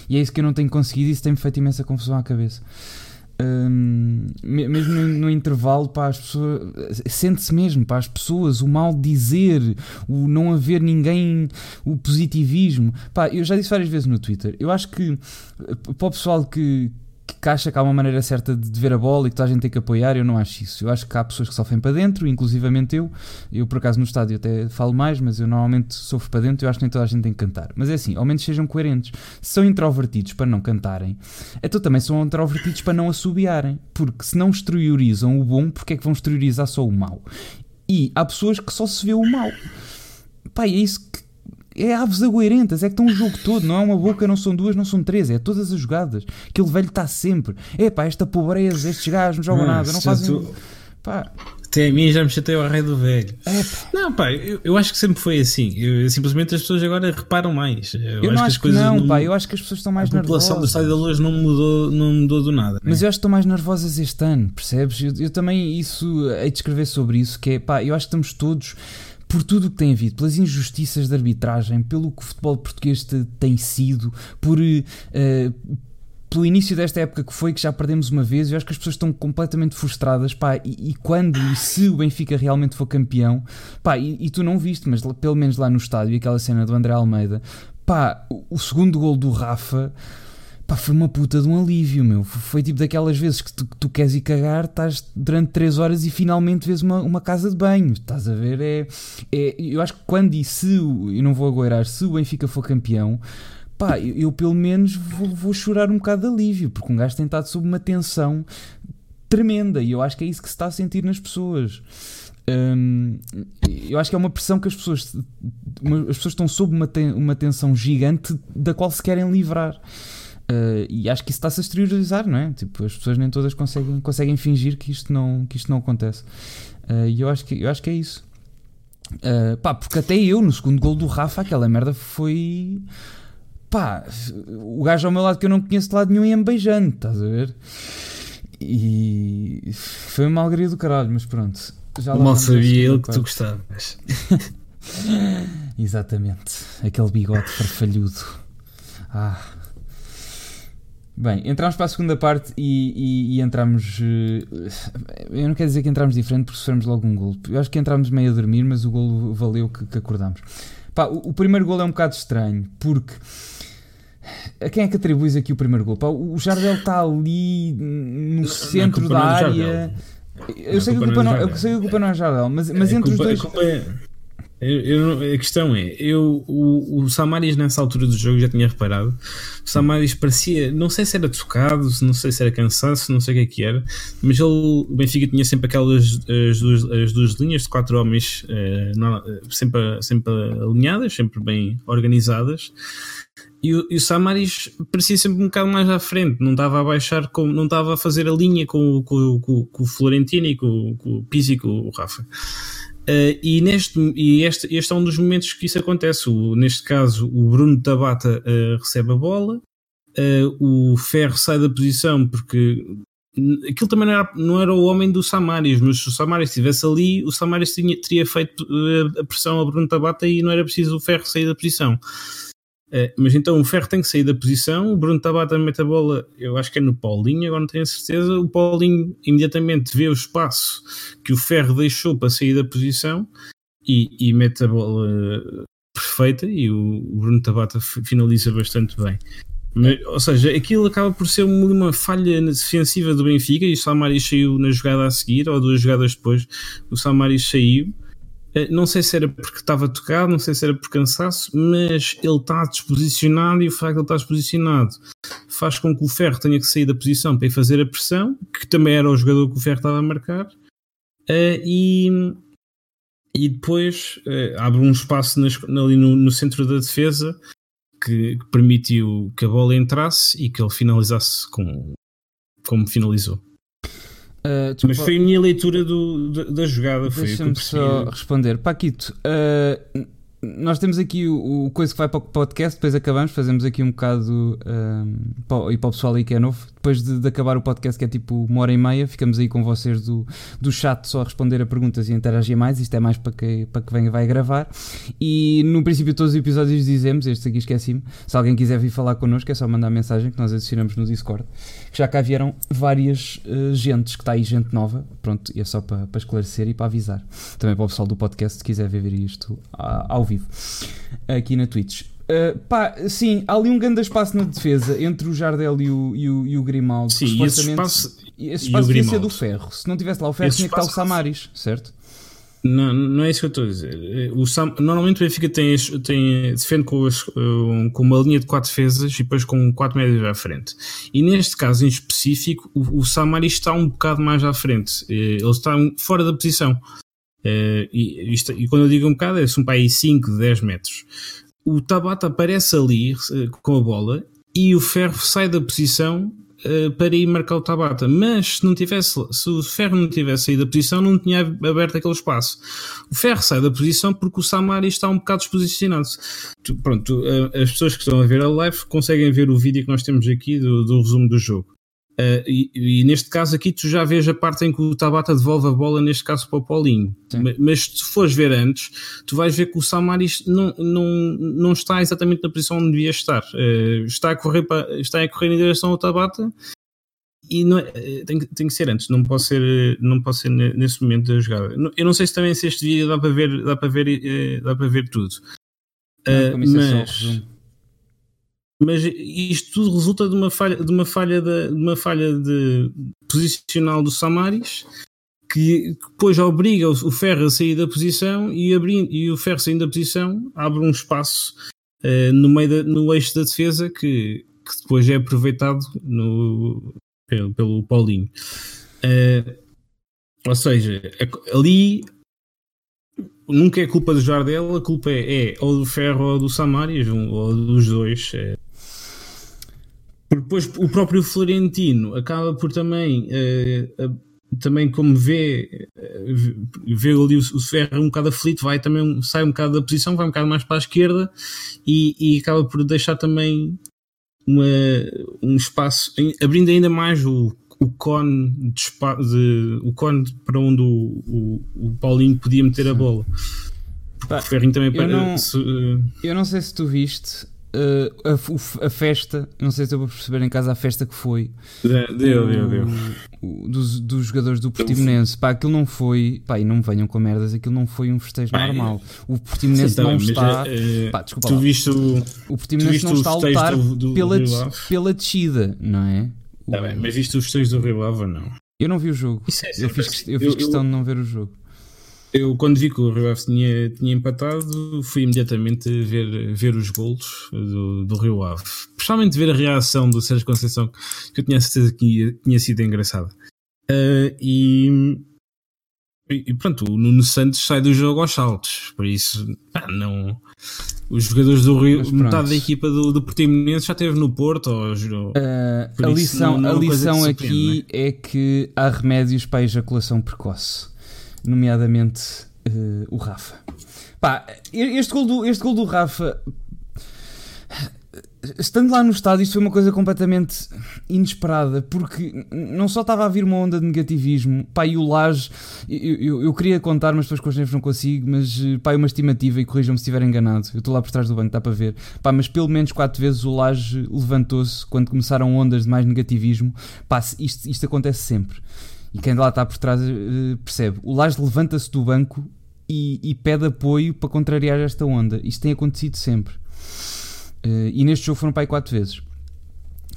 E é isso que eu não tenho conseguido e isso tem-me feito imensa confusão à cabeça. Um, mesmo no, no, intervalo para as pessoas sente-se mesmo para as pessoas o mal dizer o não haver ninguém o positivismo pá, eu já disse várias vezes no Twitter eu acho que para o pessoal que, que acha que há uma maneira certa de ver a bola e que toda a gente tem que apoiar, eu não acho isso. Eu acho que há pessoas que sofrem para dentro, inclusivamente eu. Eu, por acaso, no estádio até falo mais, mas eu normalmente sofro para dentro e eu acho que nem toda a gente tem que cantar. Mas é assim, ao menos sejam coerentes. Se são introvertidos para não cantarem, então também são introvertidos para não assobiarem. Porque se não exteriorizam o bom, porque é que vão exteriorizar só o mau? E há pessoas que só se vê o mau. Pá, é isso que é aves agueirentas, é que estão o jogo todo, não é uma boca, não são duas, não são três, é todas as jogadas. Aquele velho está sempre. É pá, esta pobreza, estes gajos não jogam nada, não fazem. Tu... Pá. Até a mim já me chateou a rei do velho. É, pá. Não, pá, eu, eu, acho que sempre foi assim. Eu, simplesmente as pessoas agora reparam mais. Eu, eu acho não acho que, não, não, pá, eu acho que as pessoas estão mais nervosas. A população do Estádio da Luz não mudou, não mudou do nada. Né? Mas eu acho que estão mais nervosas este ano, percebes? Eu, eu também isso hei de escrever sobre isso, que é pá, eu acho que estamos todos por tudo o que tem havido, pelas injustiças de arbitragem, pelo que o futebol português tem sido, por. Uh, pelo início desta época que foi, que já perdemos uma vez, eu acho que as pessoas estão completamente frustradas, pá, e, e quando e se o Benfica realmente for campeão, pá, e, e, tu não viste, mas pelo menos lá no estádio, aquela cena do André Almeida, pá, o, o segundo gol do Rafa, Pá, foi uma puta de um alívio, meu. Foi tipo daquelas vezes que tu, tu queres ir cagar, estás durante 3 horas e finalmente vês uma, uma casa de banho. Estás a ver? É, é, eu acho que quando e se, eu não vou agoirar, se o Benfica for campeão, pá, eu, eu pelo menos vou, vou, chorar um bocado de alívio, porque um gajo tem estado sob uma tensão tremenda e eu acho que é isso que se está a sentir nas pessoas. Hum, eu acho que é uma pressão que as pessoas, as pessoas estão sob uma, ten, uma tensão gigante da qual se querem livrar. Uh, e acho que isso está-se a exteriorizar, não é? Tipo, as pessoas nem todas conseguem, conseguem fingir que isto não, que isto não acontece. Uh, e eu acho, que, eu acho que é isso. Uh, pá, porque até eu, no segundo gol do Rafa, aquela merda foi. Pá, o gajo ao meu lado que eu não conheço de lado nenhum ia-me beijando, estás a ver? E foi uma alegria do caralho, mas pronto. Já Mal sabia ele que tu gostavas. [laughs] Exatamente, aquele bigode farfalhudo. Ah. Bem, entramos para a segunda parte e, e, e entramos. Uh, eu não quero dizer que entramos diferente porque sofremos logo um gol. Eu acho que entramos meio a dormir, mas o gol valeu que, que acordamos. Pá, o, o, primeiro gol é um bocado estranho porque. A quem é que atribuis aqui o primeiro gol? Pá, o Jardel está ali no centro não é da área. Eu sei, que a culpa não, eu sei que a culpa não é Jardel, mas, mas é entre culpa, os dois. Eu, eu, a questão é, eu, o, o Samaris nessa altura do jogo já tinha reparado. O Samaris parecia, não sei se era tocado, não sei se era cansaço, não sei o que é que era, mas ele, o Benfica tinha sempre aquelas as duas, as duas linhas de quatro homens eh, sempre, sempre alinhadas, sempre bem organizadas. E o, e o Samaris parecia sempre um bocado mais à frente, não estava a baixar, com, não estava a fazer a linha com, com, com, com o Florentino e com, com o Pizzi e com o Rafa. Uh, e neste, e este, este é um dos momentos que isso acontece. O, neste caso, o Bruno Tabata uh, recebe a bola, uh, o Ferro sai da posição porque aquilo também não era, não era o homem do Samaris, mas se o Samaris estivesse ali, o Samaris tinha, teria feito a pressão a Bruno Tabata e não era preciso o Ferro sair da posição. Uh, mas então o Ferro tem que sair da posição, o Bruno Tabata mete a bola, eu acho que é no Paulinho, agora não tenho certeza. O Paulinho imediatamente vê o espaço que o Ferro deixou para sair da posição e, e mete a bola perfeita e o, o Bruno Tabata finaliza bastante bem. Mas, ou seja, aquilo acaba por ser uma, falha defensiva do Benfica e o Samaris saiu na jogada a seguir, ou duas jogadas depois, o Samaris saiu eh, não sei se era porque estava tocado, não sei se era por cansaço, mas ele está desposicionado e o facto de ele estar desposicionado faz com que o Ferro tenha que sair da posição para ir fazer a pressão, que também era o jogador que o Ferro estava a marcar, uh, e, e depois uh, abre um espaço ali no, no, centro da defesa que, permitiu que a bola entrasse e que ele finalizasse com, como finalizou. Uh, Mas foi a minha leitura do, da, da jogada. Deixa-me só responder. Paquito, uh, nós temos aqui o, o, coisa que vai para o podcast, depois acabamos, fazemos aqui um bocado um, e para o pessoal aí que é novo. Depois de, de, acabar o podcast, que é tipo uma hora e meia, ficamos aí com vocês do, do chat só a responder a perguntas e interagir mais. Isto é mais para que, para que venha vai gravar. E no princípio, todos os episódios dizemos, este aqui esqueci-me, se alguém quiser vir falar connosco, é só mandar mensagem que nós adicionamos no Discord. Que já cá vieram várias uh, gentes, que está aí gente nova, pronto, e é só para, para esclarecer e para avisar. Também para o pessoal do podcast, se quiser ver isto ao vivo vivo aqui na Twitch. Uh, pá, sim, há ali um grande espaço na defesa entre o Jardel e o, e o, e o Grimaldo. Sim, esse espaço, esse espaço devia ser do ferro. Se não tivesse lá o ferro, esse tinha que estar o Samaris, certo? Não, não é isso que eu estou a dizer. O Sam, normalmente o Benfica tem, tem, defende com, as, com uma linha de quatro defesas e depois com quatro médios à frente. E neste caso em específico, o, o Samaris está um bocado mais à frente. Eh, ele está fora da posição. Uh, e, isto, e, quando eu digo um bocado, é um aí 5, 10 metros. O Tabata aparece ali uh, com a bola e o Ferro sai da posição uh, para ir marcar o Tabata. Mas se, não tivesse, se o Ferro não tivesse saído da posição, não tinha aberto aquele espaço. O Ferro sai da posição porque o Samari está um bocado desposicionado. Pronto, as pessoas que estão a ver a live conseguem ver o vídeo que nós temos aqui do, do resumo do jogo. Uh, e, e, neste caso aqui tu já vês a parte em que o Tabata devolve a bola, neste caso para o Paulinho. Mas, mas, se fores ver antes, tu vais ver que o Samaris não, não, não está exatamente na posição onde devia estar. Uh, está, a correr para, está a correr em direção ao Tabata e não é, eh, tem, tem que ser antes, não pode ser, não pode ser nesse momento da jogada. Eu não sei se também se este vídeo dá para ver, dá para ver, dá para ver tudo. Uh, mas mas isto tudo resulta de uma falha de uma falha de, de uma falha de posicional do Samaris que depois obriga o, Ferro a sair da posição e, abrir, e o Ferro saindo da posição abre um espaço uh, no meio da, no eixo da defesa que, que depois é aproveitado no, pelo, pelo Paulinho. Uh, ou seja, ali nunca é culpa do Jardel, a culpa é, é ou do Ferro ou do Samaris, ou dos dois. É, porque depois o próprio Florentino acaba por também, uh, também como vê, uh, vê ali o, o Ferro um bocado aflito, vai também, sai um bocado da posição, vai um bocado mais para a esquerda e, e acaba por deixar também uma, um espaço, abrindo ainda mais o, o cone, de, de, o cone para onde o, o, o Paulinho podia meter a bola. Pá, o Ferrinho também eu, não, se, uh... eu não sei se tu viste uh, a, a, festa, não sei se eu vou perceber em casa a festa que foi. Deu, deu, deu. Dos, dos jogadores do Portimonense, pá, aquilo não foi, pá, e não me venham com merdas, aquilo não foi um festejo normal. O Portimonense não está, uh, pá, desculpa tu lá. Viste o, o Portimonense não está a lutar do, do, pela, do pela descida, não é? Tá bem, mas viste os festejos do Rio Ave ou não? Eu não vi o jogo. É eu fiz, eu fiz eu, questão eu, de não ver o jogo. Eu, quando vi que o Rio Ave tinha, tinha empatado, fui imediatamente ver, ver os golos do, do Rio Ave. Principalmente ver a reação do Sérgio Conceição, que eu tinha certeza que tinha sido engraçada. Uh, e, e pronto, o Nuno Santos sai do jogo aos saltos. Por isso, pá, não. Os jogadores do Rio, metade da equipa do, do Portimonense já esteve no Porto. Ou, uh, a lição, não, não a lição aqui é? é que há remédios para a ejaculação precoce nomeadamente uh, o Rafa. Pá, este gol do, este gol do Rafa estando lá no estádio, isto foi uma coisa completamente inesperada, porque não só estava a vir uma onda de negativismo, pá, e o Laje, eu, eu, eu, queria contar, mas depois com os não consigo, mas pá, é uma estimativa e corrijam-me se estiver enganado, eu estou lá por trás do banco, dá para ver, pá, mas pelo menos quatro vezes o Laje levantou-se quando começaram ondas de mais negativismo, pá, isto, isto acontece sempre. E quem lá está por trás uh, percebe. O Laje levanta-se do banco e, e pede apoio para contrariar esta onda. Isto tem acontecido sempre. Uh, e neste jogo foram para aí quatro vezes.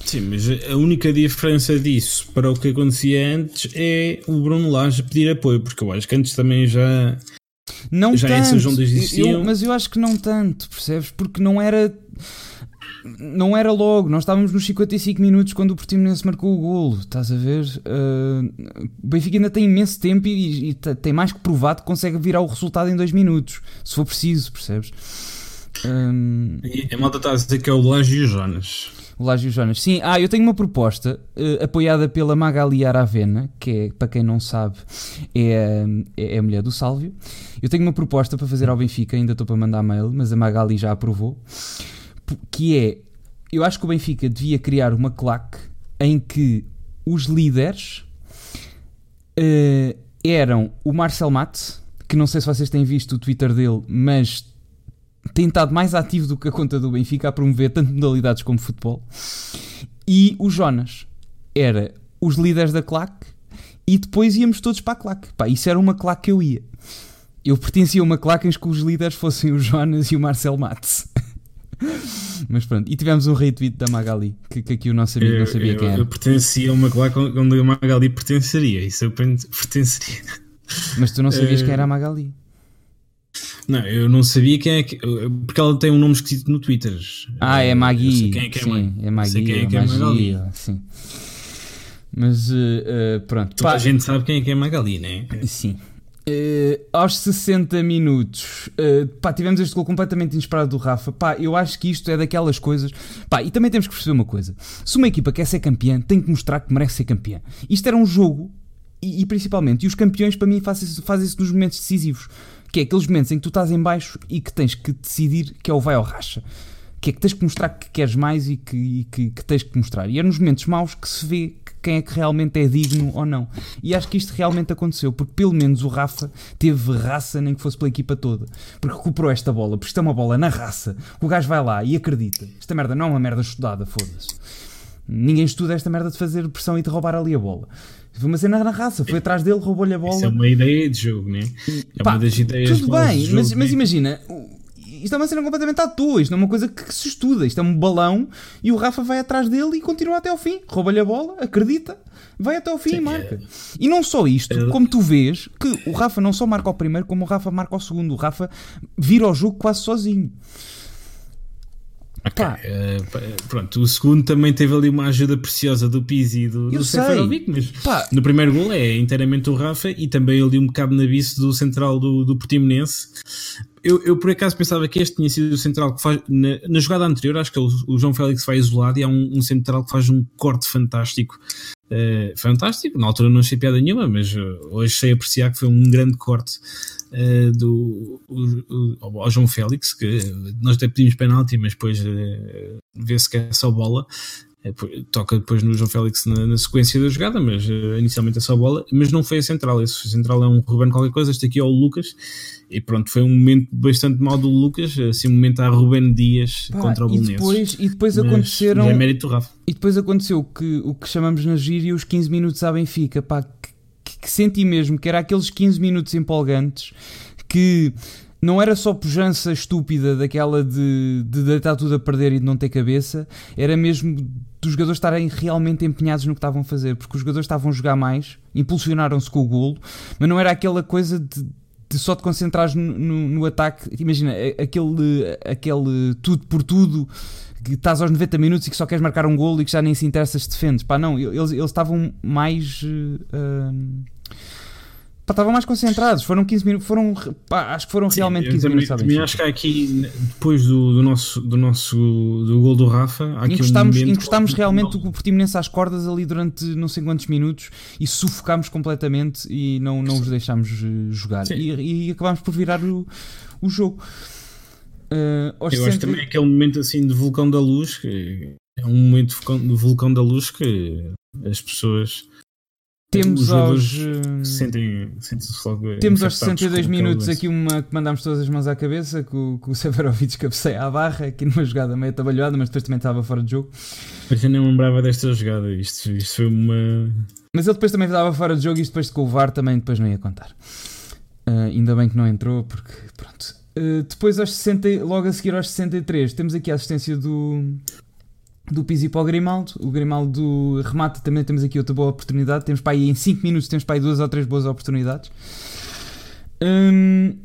Sim, mas a única diferença disso para o que acontecia antes é o Bruno Lage pedir apoio, porque eu acho que antes também já. Não já tanto, essas ondas existiam. Eu, mas eu acho que não tanto, percebes? Porque não era. Não era logo, nós estávamos nos 55 minutos quando o Portimonense marcou o golo, estás a ver? Uh, o Benfica ainda tem imenso tempo e, e, tem mais que provado que consegue virar o resultado em dois minutos, se for preciso, percebes? Um... E a malta está a dizer que é o Lágio Jonas. O Lágio Jonas. Sim, ah, eu tenho uma proposta uh, apoiada pela Magali Aravena, que é, para quem não sabe, é, é, é, a mulher do Sálvio. Eu tenho uma proposta para fazer ao Benfica, ainda estou para mandar mail, mas a Magali já aprovou. Que é, eu acho que o Benfica devia criar uma claque em que os líderes uh, eram o Marcel Mate, que não sei se vocês têm visto o Twitter dele, mas tem estado mais ativo do que a conta do Benfica a promover tanto modalidades como futebol. E o Jonas era os líderes da claque e depois íamos todos para a claque. Pá, isso era uma claque que eu ia. Eu pertencia a uma claque em que os líderes fossem o Jonas e o Marcel Matos. [laughs] Mas pronto, e tivemos um retweet da Magali, que, que aqui o nosso amigo eu, não sabia eu, quem era. Eu pertencia a uma claque onde a Magali pertenceria, isso eu [laughs] pertenceria. Mas tu não sabias quem era a Magali? Não, eu não sabia quem é que. Porque ela tem um nome esquisito no Twitter. Ah, é Magui. Quem é que é sim, é Magui. Quem é que é Magali. Sim. Mas uh, uh, pronto. Toda Pá, a gente sabe quem é que é Magali, né? Sim. Uh, aos 60 minutos, uh, pá, tivemos este gol completamente inesperado do Rafa. Pá, eu acho que isto é daquelas coisas. Pá, e também temos que perceber uma coisa: se uma equipa quer ser campeã, tem que mostrar que merece ser campeã. Isto era um jogo, e, e principalmente, e os campeões para mim fazem fazem isso nos momentos decisivos que é aqueles momentos em que tu estás em baixo e que tens que decidir que é o vai ou racha. Que é que tens que mostrar que queres mais e que, e que, que tens que mostrar. E é nos momentos maus que se vê quem é que realmente é digno ou não. E acho que isto realmente aconteceu, porque pelo menos o Rafa teve raça, nem que fosse pela equipa toda. Porque recuperou esta bola, porque isto é uma bola na raça. O gajo vai lá e acredita. Esta merda não é uma merda estudada, foda-se. Ninguém estuda esta merda de fazer pressão e de roubar ali a bola. Foi uma cena na raça, foi atrás dele, roubou-lhe a bola. Isso é uma ideia de jogo, né? É Pá, uma das ideias Tudo bem, jogo, mas, né? mas imagina, isto é uma cena completamente à toa, isto não é uma coisa que se estuda, isto é um balão e o Rafa vai atrás dele e continua até ao fim, rouba-lhe a bola, acredita, vai até ao fim Sim, e marca. É... E não só isto, é... como tu vês, que o Rafa não só marca o primeiro, como o Rafa marca o segundo, o Rafa vira o jogo quase sozinho. Okay. Uh, pronto, o segundo também teve ali uma ajuda preciosa do Pizzi e do, do Seferovic, mas Pá. no primeiro gol é inteiramente o Rafa e também ali um bocado na bice do central do, do Portimonense. Eu, eu por acaso pensava que este tinha sido o central que faz na, na jogada anterior, acho que é o, o, João Félix vai isolado e há um, um central que faz um corte fantástico. Uh, fantástico, na altura não achei piada nenhuma, mas uh, hoje sei apreciar que foi um grande corte uh, do o, o, ao João Félix, que nós até pedimos penalti, mas depois uh, vê-se que é só bola. Eh, toca depois no João Félix na, na sequência da jogada, mas inicialmente é só bola, mas não foi a central. Esse central é um Ruben qualquer coisa, este aqui é o Lucas, e pronto, foi um momento bastante mau do Lucas, assim um momento a Ruben Dias Pá, contra o Belenenses. E depois, e depois aconteceram. É mérito Rafa. E depois aconteceu que, o que chamamos na gíria os 15 minutos à Benfica, pá, que senti mesmo que era aqueles 15 minutos empolgantes que não era só pujança estúpida daquela de, de deitar tudo a perder e de não ter cabeça, era mesmo dos jogadores estarem realmente empenhados no que estavam a fazer, porque os jogadores estavam a jogar mais, impulsionaram-se com o golo, mas não era aquela coisa de, de só te concentrares no, no, no, ataque. Imagina, aquele, aquele tudo por tudo que estás aos 90 minutos e que só queres marcar um golo e que já nem se interessa se defendes. Pá, não, eles, eles estavam mais. Uh, Pá, estavam mais concentrados, foram 15 minutos, foram, pá, acho que foram Sim, realmente eu 15 também, minutos. Também acho que há aqui, depois do, do nosso, do nosso do gol do Rafa, há Encostámos, um encostámos realmente Não. o Portimonense às cordas ali durante não sei quantos minutos e sufocámos completamente e não, não os deixámos eh, jogar. Sim. E, e acabámos por virar o, o jogo. Aos Eu acho 60 também aquele momento assim de vulcão da luz, que é um momento de vulcão da luz que as pessoas temos os aos, eh, sentem, logo temos aos infectados 62 com aquela minutos aqui uma que mandámos todas as mãos à cabeça, que o, que [laughs] o Severovic cabeceia à barra, aqui numa jogada meio atabalhada, mas depois também estava fora de jogo. Mas eu nem lembrava desta jogada. Isto, isto foi uma. Mas ele depois também estava fora de jogo e isto depois com o VAR também depois não ia contar. Ah, ainda bem que não entrou, porque pronto. Ah, depois aos 60, logo a seguir aos 63, temos aqui a assistência do, do Pizzi para o Grimaldo. O Grimaldo remata, também temos aqui outra boa oportunidade. Temos para aí em 5 minutos, temos para aí duas ou três boas oportunidades. Hum,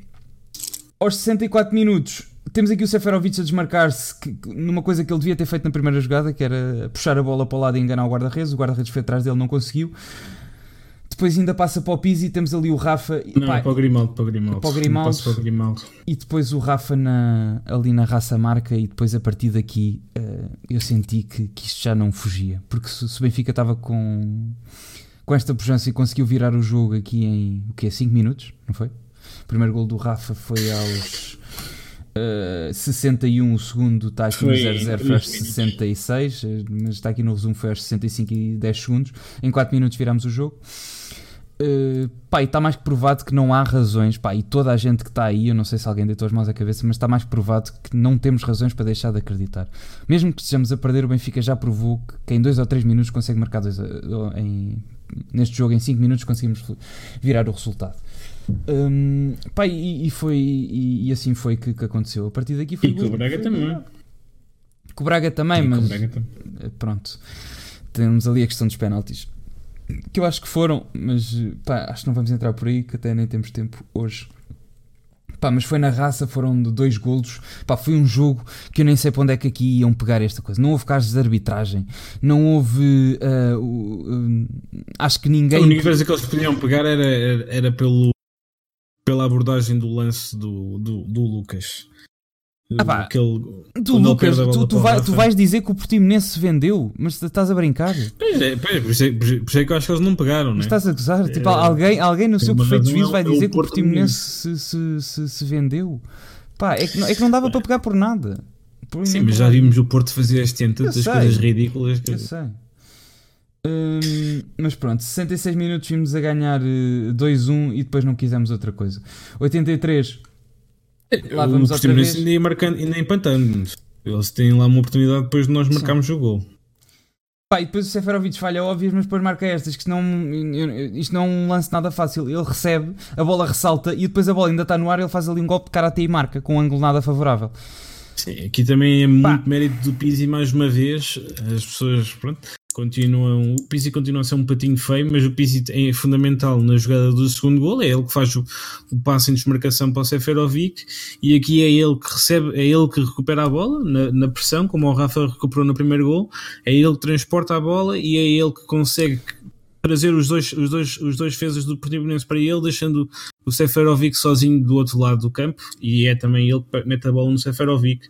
aos 64 minutos, temos aqui o Seferovic a desmarcar-se numa coisa que ele devia ter feito na primeira jogada, que era puxar a bola para o lado e enganar o guarda-redes. O guarda-redes foi atrás dele, não conseguiu. Depois ainda passa para o Pizzi, temos ali o Rafa e, Não, pá, para o Grimaldo. Para o Grimaldo. Para o Grimaldo. Para o Grimaldo. e depois o Rafa na- ali na raça marca e depois a partir daqui eh, eu senti que, que isto já não fugia. Porque se, se o Benfica estava com, com esta pujança e conseguiu virar o jogo aqui em o quê? 5 minutos, não foi? O primeiro gol do Rafa foi aos eh, 61, o segundo está aqui no Foi 0-0, foi aos 66, eh, mas está aqui no resumo, foi aos 65 e 10 segundos. Em 4 minutos virámos o jogo. Uh, pá, e está mais que provado que não há razões, pá, e toda a gente que está aí, eu não sei se alguém deitou as mãos à cabeça, mas está mais provado que não temos razões para deixar de acreditar. Mesmo que estejamos a perder, o Benfica já provou que, em 2 ou 3 minutos consegue marcar dois, a- em, neste jogo, em 5 minutos conseguimos virar o resultado. Um, pá, e, e foi e, e assim foi que, que aconteceu. A partir daqui foi E com o Braga foi também. Com o Braga também, E mas Braga também. eh, pronto, temos ali a questão dos penaltis. Que eu acho que foram, mas pá, acho que não vamos entrar por aí, que até nem temos tempo hoje. Pá, mas foi na raça, foram de dois golos. Pá, foi um jogo que eu nem sei para onde é que aqui iam pegar esta coisa. Não houve casos de arbitragem, não houve. o- eh, acho que A ninguém. única coisa que eles podiam pegar era, era, era pelo, pela abordagem do lance do, do, do Lucas. Ah pá, Aquele, Tu, Lucas, tu, tu, vai- tu vais dizer que o Portimonense se vendeu, mas estás a brincar. Pois é, pois é, por, isso é, por isso é que eu acho que eles não pegaram, Mas né? estás a gozar? Tipo, É, alguém, alguém no seu perfeito juízo vai é dizer que o Portimonense se, se, se, se vendeu. Pá, é que, não, é que não dava para pegar por nada. Por Sim, mas já vimos o Porto fazer este ano tantas coisas ridículas. que- Eu sei. Hum, mas pronto, 66 minutos vimos a ganhar eh, 2-1 e depois não quisemos outra coisa. 83, Lá vamos o Portimonense ainda ia marcando, ainda ia empatando. Eles têm lá uma oportunidade depois de nós Sim. marcarmos o gol. Pá, e depois o Seferovic falha óbvias, mas depois marca estas, que não, isto não é um lance nada fácil. Ele recebe, a bola ressalta e depois a bola ainda está no ar ele faz ali um golpe de karate e marca, com um ângulo nada favorável. Sim, aqui também é muito mérito do Pizzi mais uma vez. As pessoas, pronto, continuam. O Pizzi continua a ser um patinho feio, mas o Pizzi é fundamental na jogada do segundo gol. É ele que faz o, o passe em desmarcação para o Seferovic e aqui é ele que recebe, é ele que recupera a bola na, na pressão, como o Rafa recuperou no primeiro gol. É ele que transporta a bola e é ele que consegue trazer os dois, os dois, os dois defesas do Portimonense para ele, deixando o Seferovic sozinho do outro lado do campo e é também ele que mete a bola no Seferovic.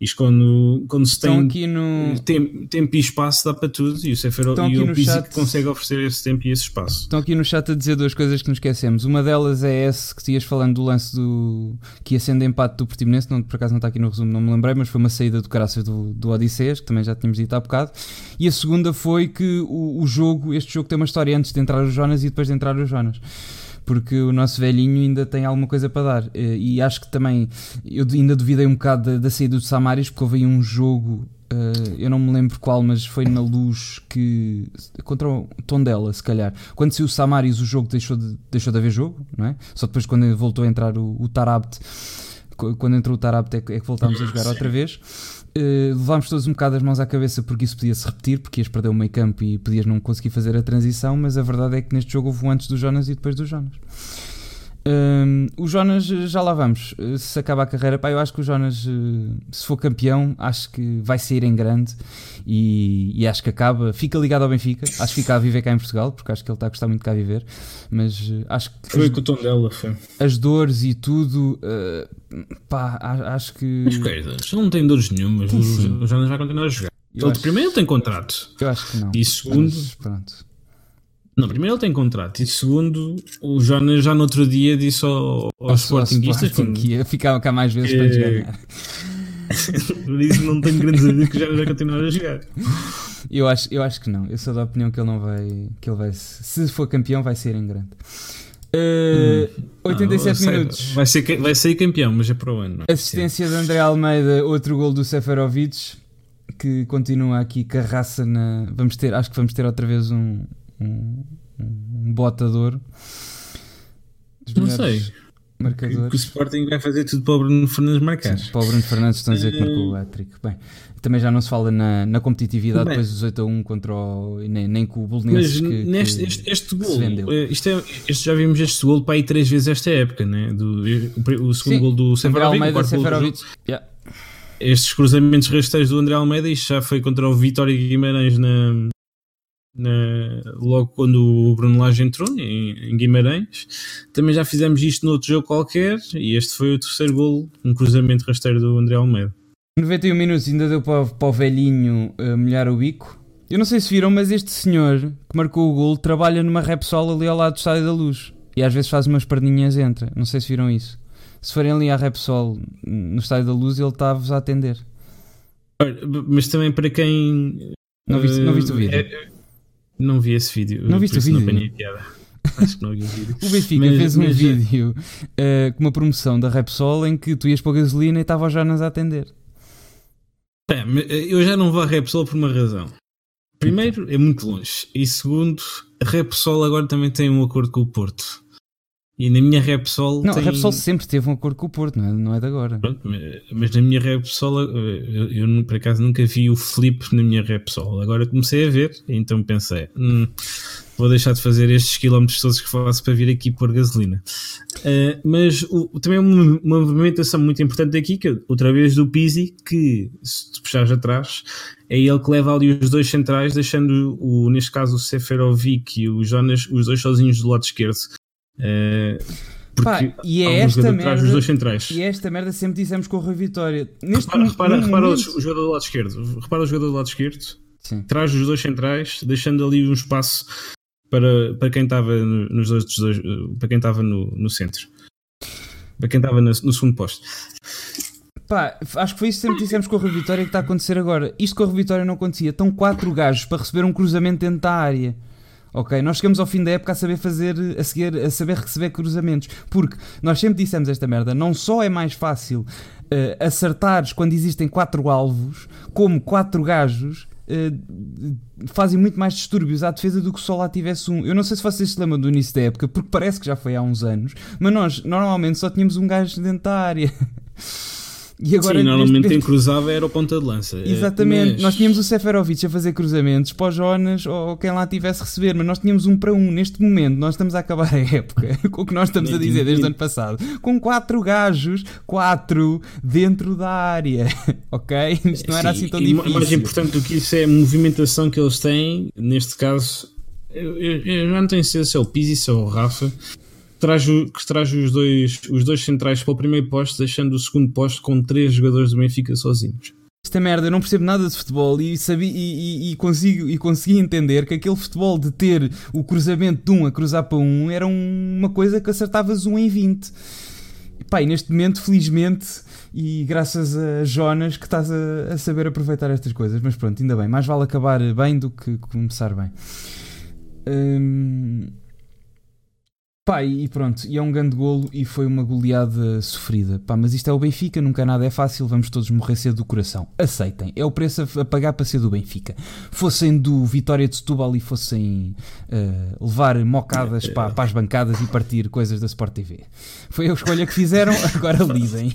Isto quando, quando se Estão tem aqui no, tempo, tempo e espaço dá para tudo e o, Sefero, Estão e o Pizzi consegue oferecer esse tempo e esse espaço. Estão aqui no chat a dizer duas coisas que nos esquecemos. Uma delas é esse que ias falando do lance do que ia sendo empate do Portimonense, não, por acaso não está aqui no resumo, não me lembrei, mas foi uma saída do Caraças do, do Odisseias, que também já tínhamos dito há bocado. E a segunda foi que o, o jogo, este jogo tem uma história antes de entrar o Jonas e depois de entrar o Jonas. Porque o nosso velhinho ainda tem alguma coisa para dar. Eh, E acho que também eu ainda duvidei um bocado da, da saída do Samaris, porque houve aí um jogo Uh, eu não me lembro qual, mas foi na luz que. contra o Tondela, se calhar. Quando saiu o Samaris, o jogo deixou de, deixou de haver jogo, não é? Só depois, quando voltou a entrar o, o Tarabt, quando entrou o Tarabt, é que, é que voltámos a jogar outra vez. Uh, levámos todos um bocado as mãos à cabeça porque isso podia se repetir, porque ias perder o meio campo e podias não conseguir fazer a transição. Mas a verdade é que neste jogo houve um antes do Jonas e depois do Jonas. Um, o Jonas, já lá vamos. Se acaba a carreira, pá, eu acho que o Jonas, se for campeão, acho que vai sair em grande e, e, acho que acaba. Fica ligado ao Benfica. Acho que fica a viver cá em Portugal, porque acho que ele está a gostar muito de cá viver. Mas acho que. Foi as, com o tom dela, foi. As dores e tudo, uh, pá, acho que. Mas coisas, não tem dores nenhumas. O, o Jonas vai continuar a jogar. Ele, acho, primeiro, ele tem contrato. Eu acho que não. E segundo. Mas, pronto. Não, primeiro ele tem contrato e segundo, o Jonas já no outro dia disse ao, aos Sportingistas que ia ficar cá mais vezes para ganhar. [laughs] Por isso não tenho grandes dúvidas que o Jonas vai continuar a jogar. Eu acho, eu acho que não. Eu sou da opinião que ele não vai. Que ele vai se for campeão, vai ser em grande. Uh, hum, 87 não, minutos. Vai ser, vai ser campeão, mas é para o ano. Assistência de André Almeida, outro gol do Seferovic, que continua aqui carraça na. Vamos ter, acho que vamos ter outra vez um, um, um botador. Não sei. Marcadores. Que o Sporting vai fazer tudo para o Bruno Fernandes marcar. Sim, para o Bruno Fernandes estão a dizer que marcou o hat-trick. Bem, também já não se fala na, na competitividade Bem, depois dos 8 a 1 contra o. nem, nem com o Bolonenses que, neste, que este, este gol, eh, isto é, este, já vimos este gol para aí três vezes esta época, né? do, o, o segundo Sim, gol do Seferovic, o Seferovic. Yeah. Estes cruzamentos rasteiros do André Almeida, isto já foi contra o Vitória Guimarães na, na, logo quando o Bruno Lage entrou em, em, Guimarães. Também já fizemos isto noutro jogo qualquer e este foi o terceiro gol, um cruzamento rasteiro do André Almeida. 91 minutos ainda deu para, para o velhinho uh, molhar o bico. Eu não sei se viram, mas este senhor que marcou o gol trabalha numa Repsol ali ao lado do Estádio da Luz e às vezes faz umas perninhas entra. Não sei se viram isso. Se forem ali à Repsol no Estádio da Luz, ele está-vos a atender. Mas também para quem. Não viste, não viste o vídeo? É, não vi esse vídeo. Não viste o vídeo? Não piada. Acho que não vi o vídeo. [laughs] o Benfica mas, fez um mas, vídeo uh, com uma promoção da Repsol em que tu ias para a gasolina e estava o Jonas a atender. É, eu já não vou à Repsol por uma razão. Primeiro, é muito longe. E segundo, a Repsol agora também tem um acordo com o Porto. E na minha Repsol. Não, tem... a Repsol sempre teve um acordo com o Porto, não é, não é de agora. Pronto, mas na minha Repsol, eu, eu, por acaso nunca vi o flip na minha Repsol. Agora comecei a ver, então pensei, hum, vou deixar de fazer estes quilómetros todos que faço para vir aqui pôr gasolina. Uh, mas o, também uma, uma movimentação muito importante aqui, que é outra vez do Pizzi, que se tu puxares atrás, é ele que leva ali os dois centrais, deixando o, neste caso o Seferovic e o Jonas, os dois sozinhos do lado esquerdo. Uh, Pá, e é esta merda, dos dois centrais. E é esta merda sempre dissemos com o Rui Vitória. Neste repara, repara, repara o jogador do lado esquerdo. Repara o jogador do lado esquerdo. Sim. Traz os dois centrais, deixando ali um espaço para, para quem estava nos dois, dois para quem estava no, no centro. Para quem estava no, no segundo posto. Pá, acho que foi isso que sempre dissemos com a Rui Vitória que está a acontecer agora. Isto com a Rui Vitória não acontecia. Estão quatro gajos para receber um cruzamento dentro da área. Ok, nós chegamos ao fim da época a saber fazer, a, seguir, a saber receber cruzamentos, porque nós sempre dissemos esta merda, não só é mais fácil uh, acertares quando existem quatro alvos, como quatro gajos uh, fazem muito mais distúrbios à defesa do que só lá tivesse um. Eu não sei se vocês se lembram do início da época, porque parece que já foi há uns anos, mas nós normalmente só tínhamos um gajo dentro da área. [laughs] E agora, Sim, normalmente quem cruzava era o ponta de lança. É, Exatamente, mas... nós tínhamos o Seferovic a fazer cruzamentos para o Jonas ou quem lá tivesse a receber, mas nós tínhamos um para um. Neste momento, nós estamos a acabar a época, [laughs] com o que nós estamos a dizer desde o ano passado, com quatro gajos, quatro dentro da área, [laughs] ok? Isto não era Sim, assim tão difícil. Mais importante do que isso é a movimentação que eles têm, neste caso, eu, eu, eu não tenho certeza se é o Pizzi, se é o Rafa, traz, que traz os, dois, os dois centrais para o primeiro posto, deixando o segundo posto com três jogadores do Benfica sozinhos. Esta merda, eu não percebo nada de futebol e, sabia, e, e, e, consigo, e consegui entender que aquele futebol de ter o cruzamento de um a cruzar para um era uma coisa que acertavas um em 20. E, pá, e neste momento, felizmente, e graças a Jonas que estás a, a, saber aproveitar estas coisas. Mas pronto, ainda bem, mais vale acabar bem do que começar bem. Hum, Pá, e pronto, e é um grande golo e foi uma goleada sofrida. Pá, mas isto é o Benfica, nunca nada é fácil, vamos todos morrer cedo do coração. Aceitem, é o preço a pagar para ser do Benfica. Fossem do Vitória de Setúbal e fossem uh, levar mocadas para, para as bancadas e partir coisas da Sport TV. Foi a escolha que fizeram, [laughs] agora lidem.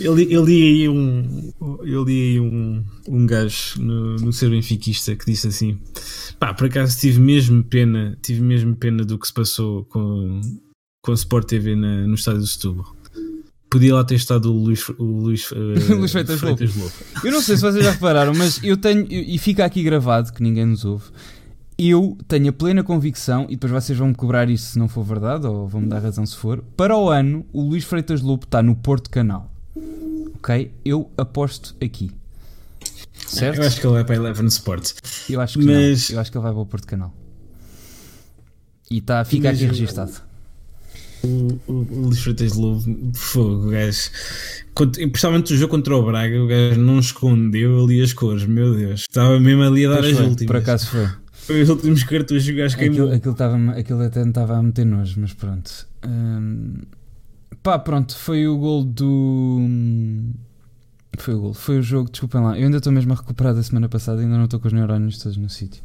Eu li, eu li aí um, eu li um, um gajo no, no ser benfiquista que disse assim Pá, por acaso tive mesmo pena, tive mesmo pena do que se passou com, com a Sport TV na, no estádio do Setúbal. Podia lá ter estado o Luís, o Luís, uh, [laughs] Luís Freitas, Freitas Lobo. Eu não sei se vocês já repararam, mas eu tenho, e fica aqui gravado que ninguém nos ouve. Eu tenho a plena convicção, e depois vocês vão me cobrar isso se não for verdade, ou vão me dar razão se for. Para o ano, o Luís Freitas Lobo está no Porto Canal. Ok? Eu aposto aqui. Certo? Eu acho que ele vai para Eleven Sports. Eu acho que mas... não. Eu acho que ele vai para o Porto Canal. E tá, fica aqui registado. O, o, Freitas Lobo, fogo, o gajo. Principalmente o jogo contra o Braga, o gajo não escondeu ali as cores, meu Deus. Estava mesmo ali a dar pois as foi, últimas. Por acaso foi. Foi os últimos cartuchos, o gajo. Aquilo, aquilo, aquilo até não estava a meter nojo, mas pronto. Hum, pá, pronto, foi o gol do. Foi o gol, foi o jogo, desculpem lá. Eu ainda estou mesmo a recuperar da semana passada, ainda não estou com os neurónios todos no sítio.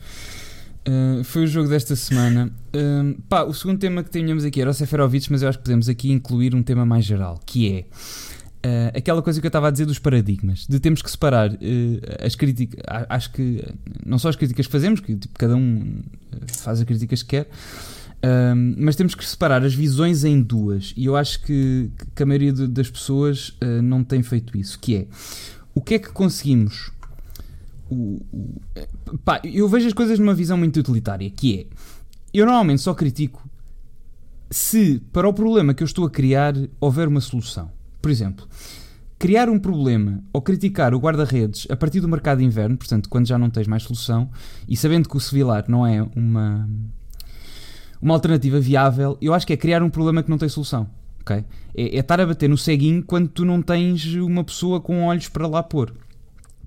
Uh, foi o jogo desta semana. Uh, pá, o segundo tema que tínhamos aqui era o Seferovic, mas eu acho que podemos aqui incluir um tema mais geral, que é uh, aquela coisa que eu estava a dizer dos paradigmas, de termos que separar as críticas, acho que não só as críticas que fazemos, que tipo, cada um faz as críticas que quer, mas temos que separar as visões em duas, e eu acho que, que a maioria de, das pessoas não tem feito isso, que é o que é que conseguimos o, o, pá, eu vejo as coisas numa visão muito utilitária, que é eu normalmente só critico se para o problema que eu estou a criar houver uma solução. Por exemplo, criar um problema ou criticar o guarda-redes a partir do mercado de inverno, portanto, quando já não tens mais solução, e sabendo que o Sevilar não é uma, uma alternativa viável, eu acho que é criar um problema que não tem solução. Okay? É, é estar a bater no ceguinho quando tu não tens uma pessoa com olhos para lá pôr.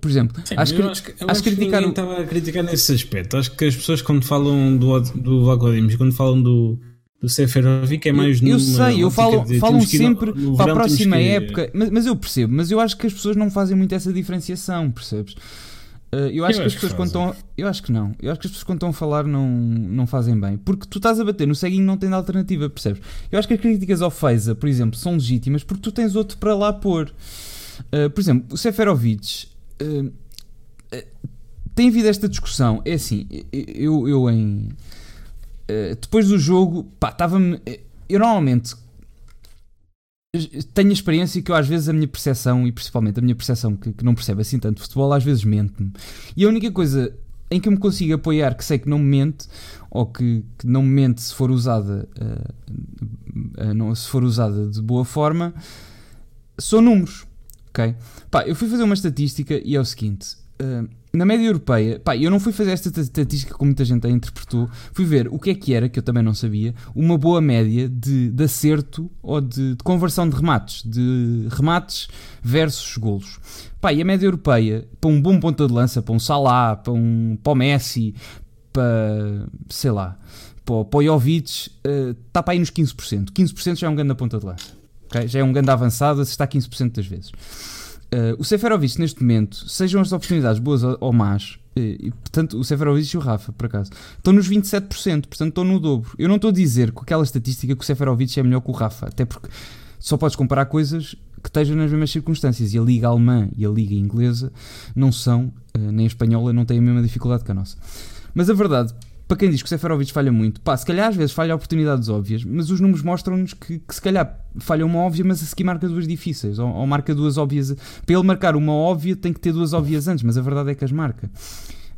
Por exemplo, Sim, acho, que, acho que, acho que criticar estava a criticar nesse aspecto. Acho que as pessoas quando falam do, do Vlaco quando falam do, do Seferovic é mais Eu, eu sei, eu falo, de, falam sempre no, no para a próxima que... época, mas, mas, eu percebo, mas eu acho que as pessoas não fazem muito essa diferenciação, percebes? Uh, eu acho eu que as pessoas quando estão. Eu acho que não. Eu acho que as pessoas quando estão a falar não, não fazem bem. Porque tu estás a bater no ceguinho não tem alternativa, percebes? Eu acho que as críticas ao Feiza, por exemplo, são legítimas porque tu tens outro para lá pôr. Uh, por exemplo, o Seferovic uh, tem havido esta discussão. É assim, eu, eu em. Uh, depois do jogo, pá, estava-me. Eu normalmente tenho a experiência que eu, às vezes, a minha percepção, e principalmente a minha percepção que, que não percebe assim tanto futebol, às vezes mente-me. E a única coisa em que eu me consigo apoiar, que sei que não me mente, ou que, que não me mente se for usada, uh, uh, não, se for usada de boa forma, são números ok? Pá, eu fui fazer uma estatística e é o seguinte: uh, na média europeia, pá, eu não fui fazer esta estatística como muita gente a interpretou, fui ver o que é que era, que eu também não sabia, uma boa média de, de acerto ou de, de, conversão de remates, de remates versus golos. Pá, e a média europeia, para um bom ponta de lança, para um Salah, para um para o Messi, para, sei lá, para, para o Jovic, está uh, para aí nos 15%. 15% já é um grande ponta de lança. Okay? Já é um grande avançado, está 15% das vezes. Uh, o Seferovic, neste momento, sejam as oportunidades boas ou, más, uh, e, portanto, o Seferovic e o Rafa, por acaso, estão nos 27%, portanto, estão no dobro. Eu não estou a dizer com aquela estatística que o Seferovic é melhor que o Rafa, até porque só podes comparar coisas que estejam nas mesmas circunstâncias. E a Liga Alemã e a Liga Inglesa não são, uh, nem a Espanhola, não têm a mesma dificuldade que a nossa. Mas a verdade, para quem diz que o Seferovic falha muito, pá, se calhar às vezes falha oportunidades óbvias, mas os números mostram-nos que, que, se calhar falha uma óbvia, mas a seguir marca duas difíceis, ou, ou, marca duas óbvias. Para ele marcar uma óbvia, tem que ter duas óbvias antes, mas a verdade é que as marca.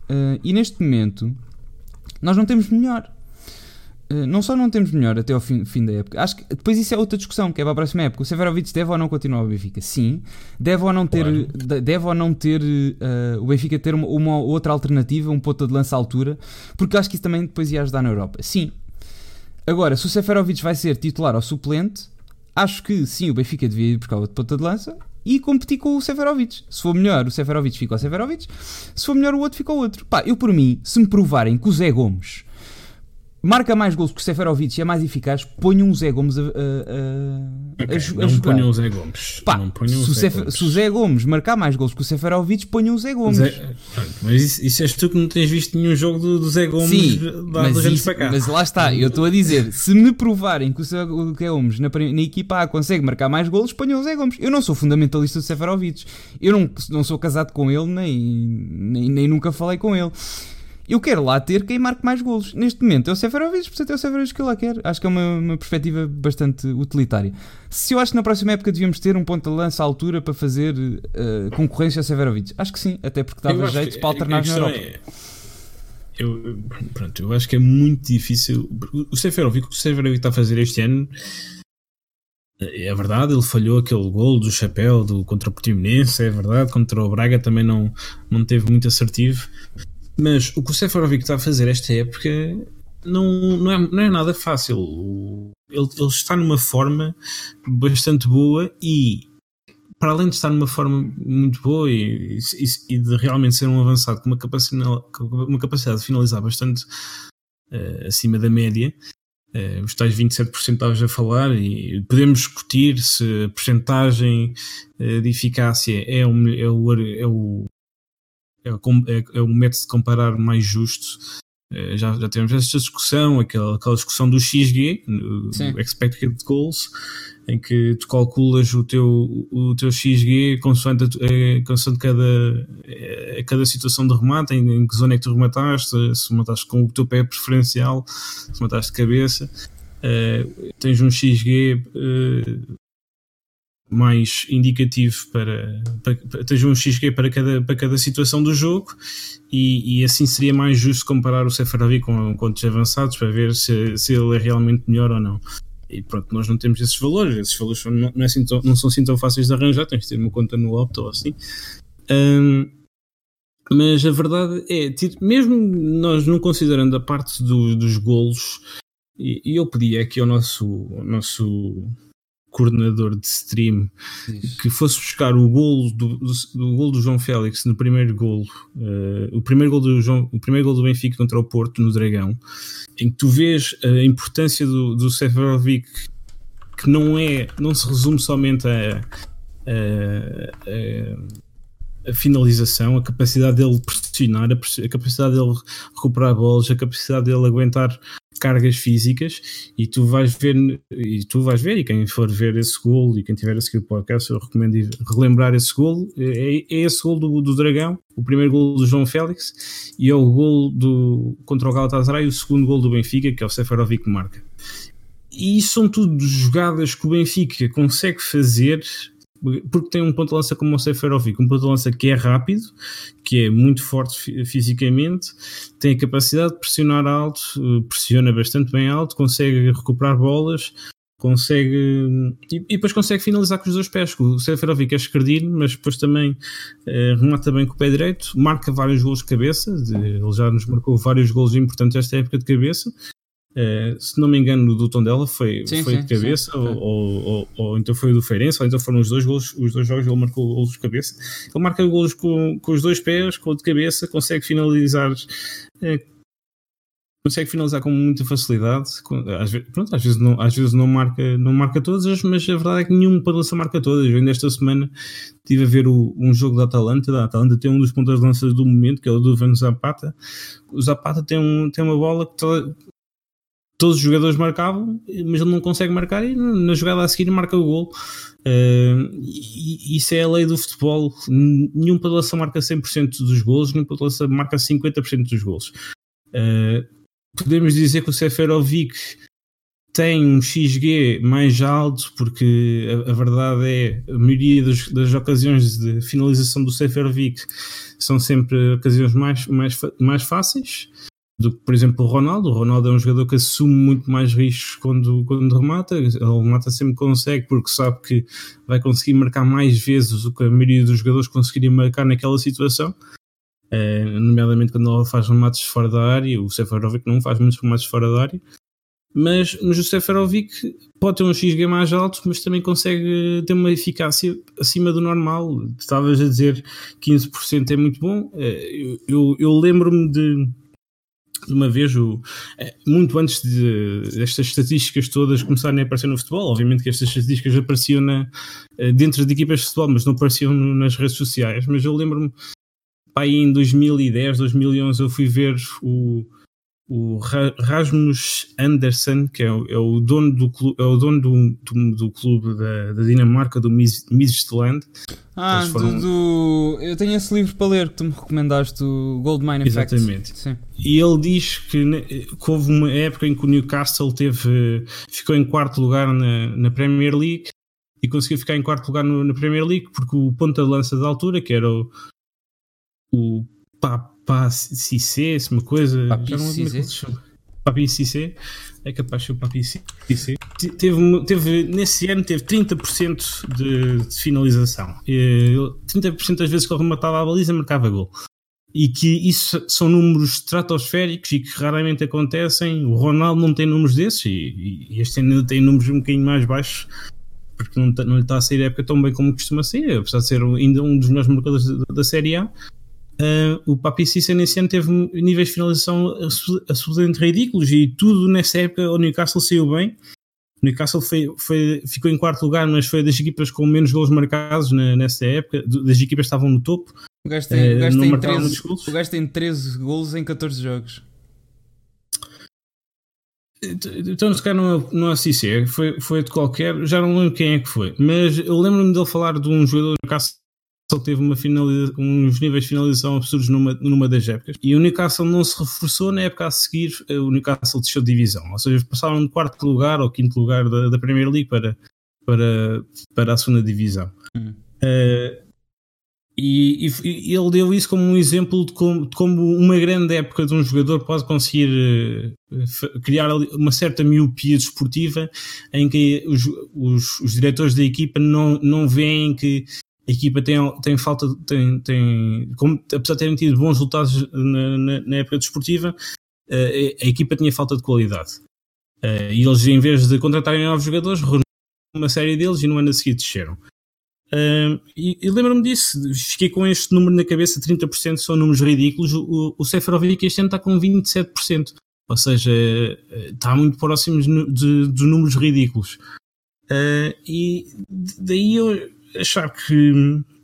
Uh, e neste momento, nós não temos melhor. Eh, não só não temos melhor até ao fim, fim, da época, acho que depois isso é outra discussão, que é para a próxima época. O Severovic deve ou não continuar o Benfica? Sim. Deve ou não ter, claro. deve ou não ter uh, o Benfica ter uma, uma, outra alternativa, um ponto de lança à altura, porque acho que isso também depois ia ajudar na Europa. Sim. Agora, se o Seferovic vai ser titular ou suplente, acho que sim, o Benfica devia ir buscar outro ponta de lança e competir com o Seferovic. Se for melhor, o Seferovic fica ao Seferovic, se for melhor, o outro fica ao outro. Pá, eu por mim, se me provarem que o Zé Gomes marca mais gols que o Seferovic e é mais eficaz, ponham o Zé Gomes a, a, a, okay, a, a não ponham o Zé Gomes. Pá, não ponham se, o Zé Gomes. se o Zé Gomes marcar mais gols que o Seferovic, ponham o Zé Gomes. Zé, mas isso, isso és tu que não tens visto nenhum jogo do, do Zé Gomes Sim, mas, isso, mas lá está, eu estou a dizer, se me provarem que o Zé Gomes na, na equipa A consegue marcar mais gols, ponham o Zé Gomes. Eu não sou fundamentalista do Seferovic. Eu não, não sou casado com ele, nem, nem, nem nunca falei com ele. Eu quero lá ter quem marque mais golos. Neste momento é o Seferovic, portanto é o Seferovic que eu lá quero. Acho que é uma, uma perspectiva bastante utilitária. Se eu acho que na próxima época devíamos ter um ponto de lança à altura para fazer uh, concorrência a Seferovic, acho que sim, até porque dava jeito para alternar na Europa. É... Eu, pronto, eu acho que é muito difícil. O Seferovic, o que o Seferovic está a fazer este ano é verdade, ele falhou aquele gol do chapéu do, contra o Portimonense, é verdade, contra o Braga também não, não teve muito assertivo. Mas o que o Seferovic está a fazer esta época não, não, é, não é nada fácil. Ele, ele está numa forma bastante boa e para além de estar numa forma muito boa e, e, e, de realmente ser um avançado com uma capacidade, uma capacidade de finalizar bastante uh, acima da média, uh, os tais 27% estavas a falar, e podemos discutir se a porcentagem uh, de eficácia é o, é o, é o, é o, é, é o método de comparar mais justo. Já, já tivemos essa discussão, aquela, aquela discussão do XG, o Expected Goals, em que tu calculas o teu, o teu XG consoante, a, consoante cada, a cada situação de remate, em, em, que zona é que tu remataste, se remataste com o teu pé preferencial, se remataste de cabeça, uh, tens um XG uh, mais indicativo para, para, tens um XG para cada, para cada situação do jogo e, e assim seria mais justo comparar o Seferovic com, com avançados para ver se, se ele é realmente melhor ou não. E pronto, nós não temos esses valores, esses valores não, não, é assim tão, não são assim tão fáceis de arranjar, tens de ter uma conta no Opto ou assim. Um, mas a verdade é, mesmo nós não considerando a parte do, dos golos, e eu pedi aqui ao nosso, ao nosso coordenador de stream Isso. que fosse buscar o golo do, do, do, golo do João Félix no primeiro golo, uh, o primeiro golo do João, o primeiro golo do Benfica contra o Porto no Dragão, em que tu vês a importância do, do Seferovic que não é, não se resume somente a, a, a, a finalização, a capacidade dele pressionar, a, capacidade dele recuperar bolas, a capacidade dele aguentar cargas físicas e tu vais ver e tu vais ver e quem for ver esse gol e quem tiver a seguir o podcast eu recomendo relembrar esse gol é, é esse gol do, do Dragão o primeiro gol do João Félix e é o gol do, contra o Galatasaray o segundo gol do Benfica que é o Seferovic que marca. E são tudo jogadas que o Benfica consegue fazer porque tem um ponto de lança como o Seferovic, um ponto de lança que é rápido, que é muito forte fisicamente, tem a capacidade de pressionar alto, eh, pressiona bastante bem alto, consegue recuperar bolas, consegue e, e depois consegue finalizar com os dois pés. O Seferovic é escardino, mas depois também eh, remata bem com o pé direito, marca vários gols de cabeça, de, ele já nos marcou vários gols importantes esta época de cabeça. Uh, se não me engano, do Tondela foi, sim, foi sim, de cabeça, sim, ou, ou, ou, ou, então foi o do Feirense, ou então foram os dois golos, os dois jogos ele marcou golos de cabeça. Ele marca golos com, com os dois pés, com o de cabeça, consegue finalizar. Uh, consegue finalizar com muita facilidade. Às vezes, pronto, às vezes, não, às vezes não, marca, não marca todas, mas a verdade é que nenhum para lança marca todas. Eu ainda esta semana estive a ver o, um jogo da Atalanta. Da Atalanta tem um dos pontos de lança do momento, que é o do Van Zapata. O Zapata tem, um, tem uma bola que todos os jogadores marcavam, mas ele não consegue marcar e na jogada a seguir marca o gol. Uh, isso é a lei do futebol. Nenhum padelação marca 100% dos gols, nenhum padelação marca 50% dos gols. Uh, podemos dizer que o Seferovic tem um XG mais alto, porque a, a verdade é a maioria das, das, ocasiões de finalização do Seferovic são sempre ocasiões mais, mais, mais fáceis do que, por exemplo, o Ronaldo. O Ronaldo é um jogador que assume muito mais riscos quando, quando remata. Ele remata sempre consegue, porque sabe que vai conseguir marcar mais vezes do que a maioria dos jogadores conseguiriam marcar naquela situação. É, nomeadamente quando ele faz remates fora da área. O Seferovic não faz muitos remates fora da área. Mas, mas o Seferovic pode ter um XG mais alto, mas também consegue ter uma eficácia acima do normal. Estavas a dizer 15% é muito bom. Eu, eu, eu lembro-me de de uma vez, o, é, muito antes de, destas estatísticas todas começarem a aparecer no futebol, obviamente que estas estatísticas apareciam na, eh, dentro de equipas de futebol, mas não apareciam nas redes sociais. Mas eu lembro-me, aí em 2010, 2011, eu fui ver o, o Rasmus Andersen, que é o, é o dono do clube, é o dono do, do, do clube da, da Dinamarca, do Midtjylland. Ah, foram- do, do- Eu tenho esse livro para ler que tu me recomendaste, o Goldmine Effect. Exatamente. Sim. E ele diz que, que houve uma época em que o Newcastle teve, ficou em quarto lugar na, na Premier League e conseguiu ficar em quarto lugar no- na Premier League porque o ponta de lança da altura, que era o, o Papa Cissé, se uma coisa. Papi é Cissé? Papi Cissé, é capaz de ser Cissé. Te- Teve, teve, nesse ano teve 30% de, de finalização. Ele- 30% das vezes que ele rematava a baliza marcava gol e que isso são números estratosféricos e que raramente acontecem. O Ronaldo não tem números desses e, e este ano tem números um bocadinho mais baixos porque não, não lhe está a sair a época tão bem como costuma ser, apesar de ser ainda um dos melhores marcadores da, da Série A. Ah, o Papi Cissa nesse ano teve níveis de finalização absolutamente ridículos e tudo nessa época o Newcastle saiu bem. O Newcastle foi, foi- ficou em quarto lugar, mas foi das equipas com menos gols marcados na- nessa época. Das equipas que estavam no topo. O gajo tem, o gajo não tem marcava 13, muitos golos. o gajo tem 13 golos em 14 jogos. Então, se calhar não é, não é Cissé, foi, foi de qualquer, já não lembro quem é que foi, mas eu lembro-me dele falar de um jogador do Newcastle que teve uma finaliza, uns níveis de finalização absurdos numa, numa das épocas e o Newcastle não se reforçou na época a seguir, eh, o Newcastle desceu de divisão, ou seja, passaram de quarto lugar ou quinto lugar da, da Premier League para, para, para a segunda divisão. Hum. Eh, e, e- ele deu isso como um exemplo de como, de como uma grande época de um jogador pode conseguir fa- criar uma certa miopia desportiva em que os, os, os diretores da equipa não, não veem que a equipa tem, tem falta, tem, tem como, apesar de terem tido bons resultados na, na, na época desportiva, eh, a, a equipa tinha falta de qualidade. Eh, e eles, em vez de contratarem novos jogadores, renovaram uma série deles e no ano a seguir desceram. Um, e e lembro-me disso, fiquei com este número na cabeça: 30% são números ridículos. O, o Seferovic este ano está com 27%, ou seja, está muito próximos nu- de, de números ridículos. Uh, e daí eu achar que,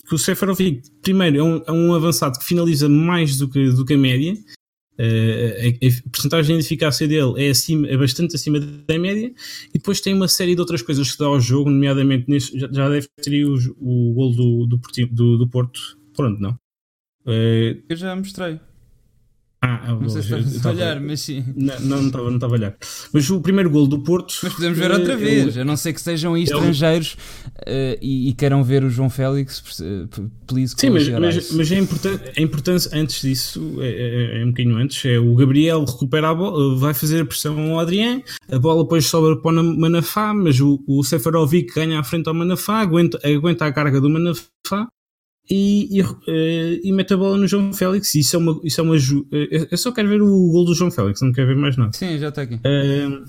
que o Seferovic, primeiro, é um, é um avançado que finaliza mais do que, do que a média. Uh, a, a porcentagem de eficácia dele é, acima, é bastante acima da média e depois tem uma série de outras coisas que dá ao jogo, nomeadamente já, já deve ter o, o gol do, do, do, do Porto. Pronto, não? Eh, Eu já mostrei. Ah, Não sei se eu- eu estás a olhar, mas sim. Não, não, não estava não estava a olhar. Mas o primeiro gol do Porto. Mas podemos ver outra é o- vez, a não ser que sejam é estrangeiros eh, e, e queiram ver o João Félix, please Sim, mas, mas, mas é importante, a importância antes disso, é, é, é um bocadinho antes, é o Gabriel recupera a bola, vai fazer a pressão ao Adrien, a bola depois sobra para o Manafá, mas o, o Seferovic ganha à frente ao Manafá, aguenta, aguenta a carga do Manafá e, e, eh, e mete a bola no João Félix. Isso é uma. Isso é uma ju- eh, eu só quero ver o gol do João Félix, não quero ver mais nada. Sim, já está aqui. Uh,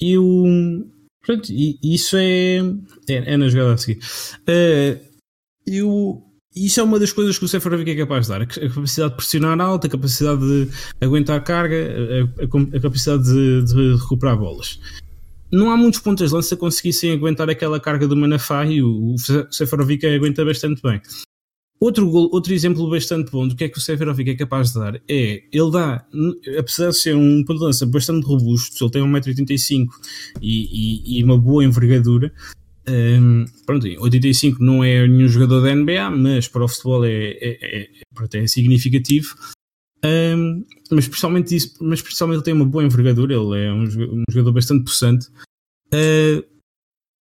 e o. Pronto, e isso é. É, é na jogada a seguir. Uh, e o- isso é uma das coisas que o Seferovic é capaz de dar: a capacidade de pressionar alta, a capacidade de aguentar carga, a, a- a capacidade de, de recuperar bolas. Não há muitos pontas de lança que conseguissem aguentar aquela carga do Manafá e o, o Seferovic aguenta bastante bem. Outro, gol- outro exemplo bastante bom do que é que o Seferovic é capaz de dar é, ele dá, apesar de ser um ponto de lança bastante robusto, ele tem 1,85m e, e, e uma boa envergadura, hum, pronto, 85 não é nenhum jogador da NBA, mas para o futebol é, é, é, é significativo. Hum, mas, principalmente isso, mas principalmente ele tem uma boa envergadura, ele é um, um jogador bastante possante. Uh,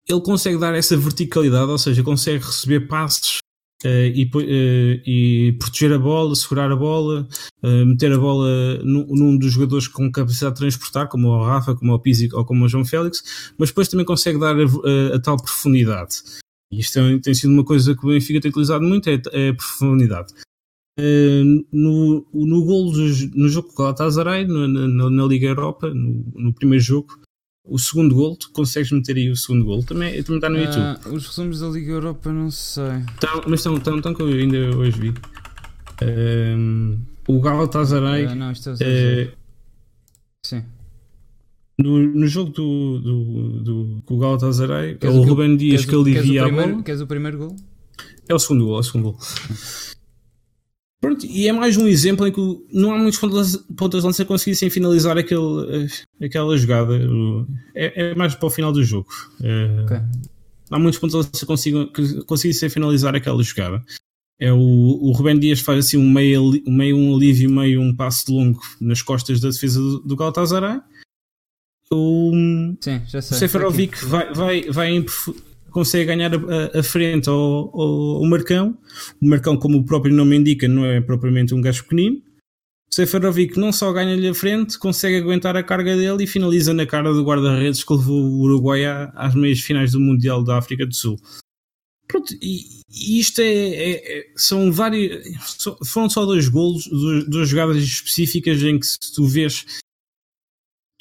ele consegue dar essa verticalidade, ou seja, consegue receber passes eh, e, eh, e proteger a bola, segurar a bola, eh, meter a bola num, num dos jogadores com capacidade de transportar, como o Rafa, como o Pizzi ou como o João Félix, mas depois também consegue dar a, a- a tal profundidade. E isto é- tem sido uma coisa que o Benfica tem utilizado muito, é, é a profundidade. No, no gol dos- no jogo com o Galatasaray, na, na, na Liga Europa, no, no primeiro jogo, o segundo gol, tu consegues meter aí o segundo gol, também, também está no YouTube. Ah, os resumos da Liga Europa, não sei. Tão, mas estão tão, tão que eu ainda hoje vi. Ehm, o Galatasaray Ah, não, isto é eh, Sim. no, no jogo do, do, do, com o Galatasaray é o Ruben Dias que alivia a bola. Queres o primeiro gol? É o segundo gol, é o segundo gol. Pronto, e é mais um exemplo em que não há muitos pontas, pontas de lança conseguissem finalizar aquele, aquela jogada. É, é mais para o final do jogo. Eh, Ok. há muitos pontos que conseguissem finalizar aquela jogada. É o, o Rubén Dias faz assim um meio, meio um alívio, meio um passo de longo nas costas da defesa do, do Galatasaray. O, Sim, já sei. o Seferovic vai, vai, vai consegue ganhar a, a frente ao, ao, ao, Marcão. O Marcão, como o próprio nome indica, não é propriamente um gajo pequenino. O Seferovic não só ganha-lhe a frente, consegue aguentar a carga dele e finaliza na cara do guarda-redes que levou o Uruguai às meias finais do Mundial da África do Sul. Pronto, e, e isto é, é, é, são vários. Foram só dois golos, duas jogadas específicas em que tu vês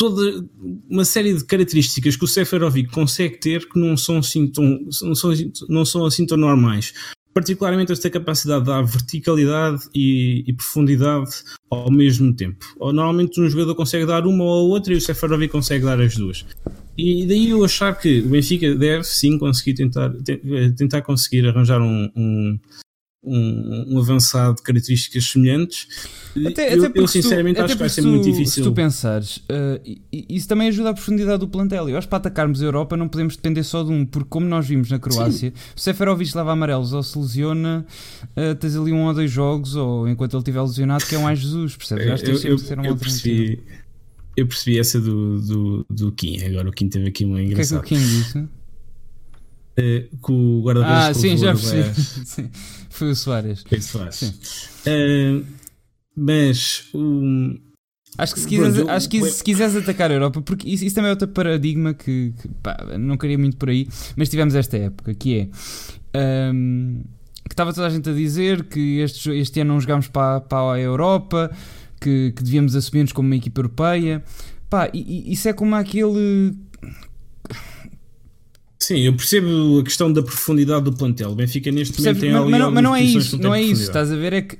toda uma série de características que o Seferovic consegue ter que não são assim tão, não são, não são assim tão normais. Particularmente esta capacidade de dar verticalidade e, e, profundidade ao mesmo tempo. Normalmente um jogador consegue dar uma ou outra e o Seferovic consegue dar as duas. E daí eu achar que o Benfica deve sim conseguir tentar, tentar conseguir arranjar um, um, um, um avançado de características semelhantes. Até, eu, até eu sinceramente tu, acho que vai ser tu, muito difícil. Se tu pensares, uh, isso também ajuda a profundidade do plantel. Eu acho que para atacarmos a Europa não podemos depender só de um, porque como nós vimos na Croácia, Sim. o Seferovic leva amarelos ou se lesiona, uh, tens ali um ou dois jogos, ou enquanto ele estiver lesionado, que é um ai Jesus, percebes? Eu, acho que eu, eu, eu percebi, eu percebi essa do, do, do Kim. Agora o Kim teve aqui uma engraçada. O que é que o Kim disse? Uh, com o guarda-redes Ah, sim, já percebi. [laughs] Foi o Soares. Foi o Soares. Uh, mas um, Acho que se quiseres, Pronto, acho que se quiseres atacar a Europa, porque isso, isso também é outro paradigma que, que pá, não queria muito por aí, mas tivemos esta época que é um, que estava toda a gente a dizer que este, este ano não jogámos para, para a Europa, que, que devíamos assumir-nos como uma equipa europeia. Pá, e, e, isso é como aquele Sim, eu percebo a questão da profundidade do plantel. O Benfica neste Percebes, momento tem mas, mas, mas não é isso, não é isso, estás a ver? É que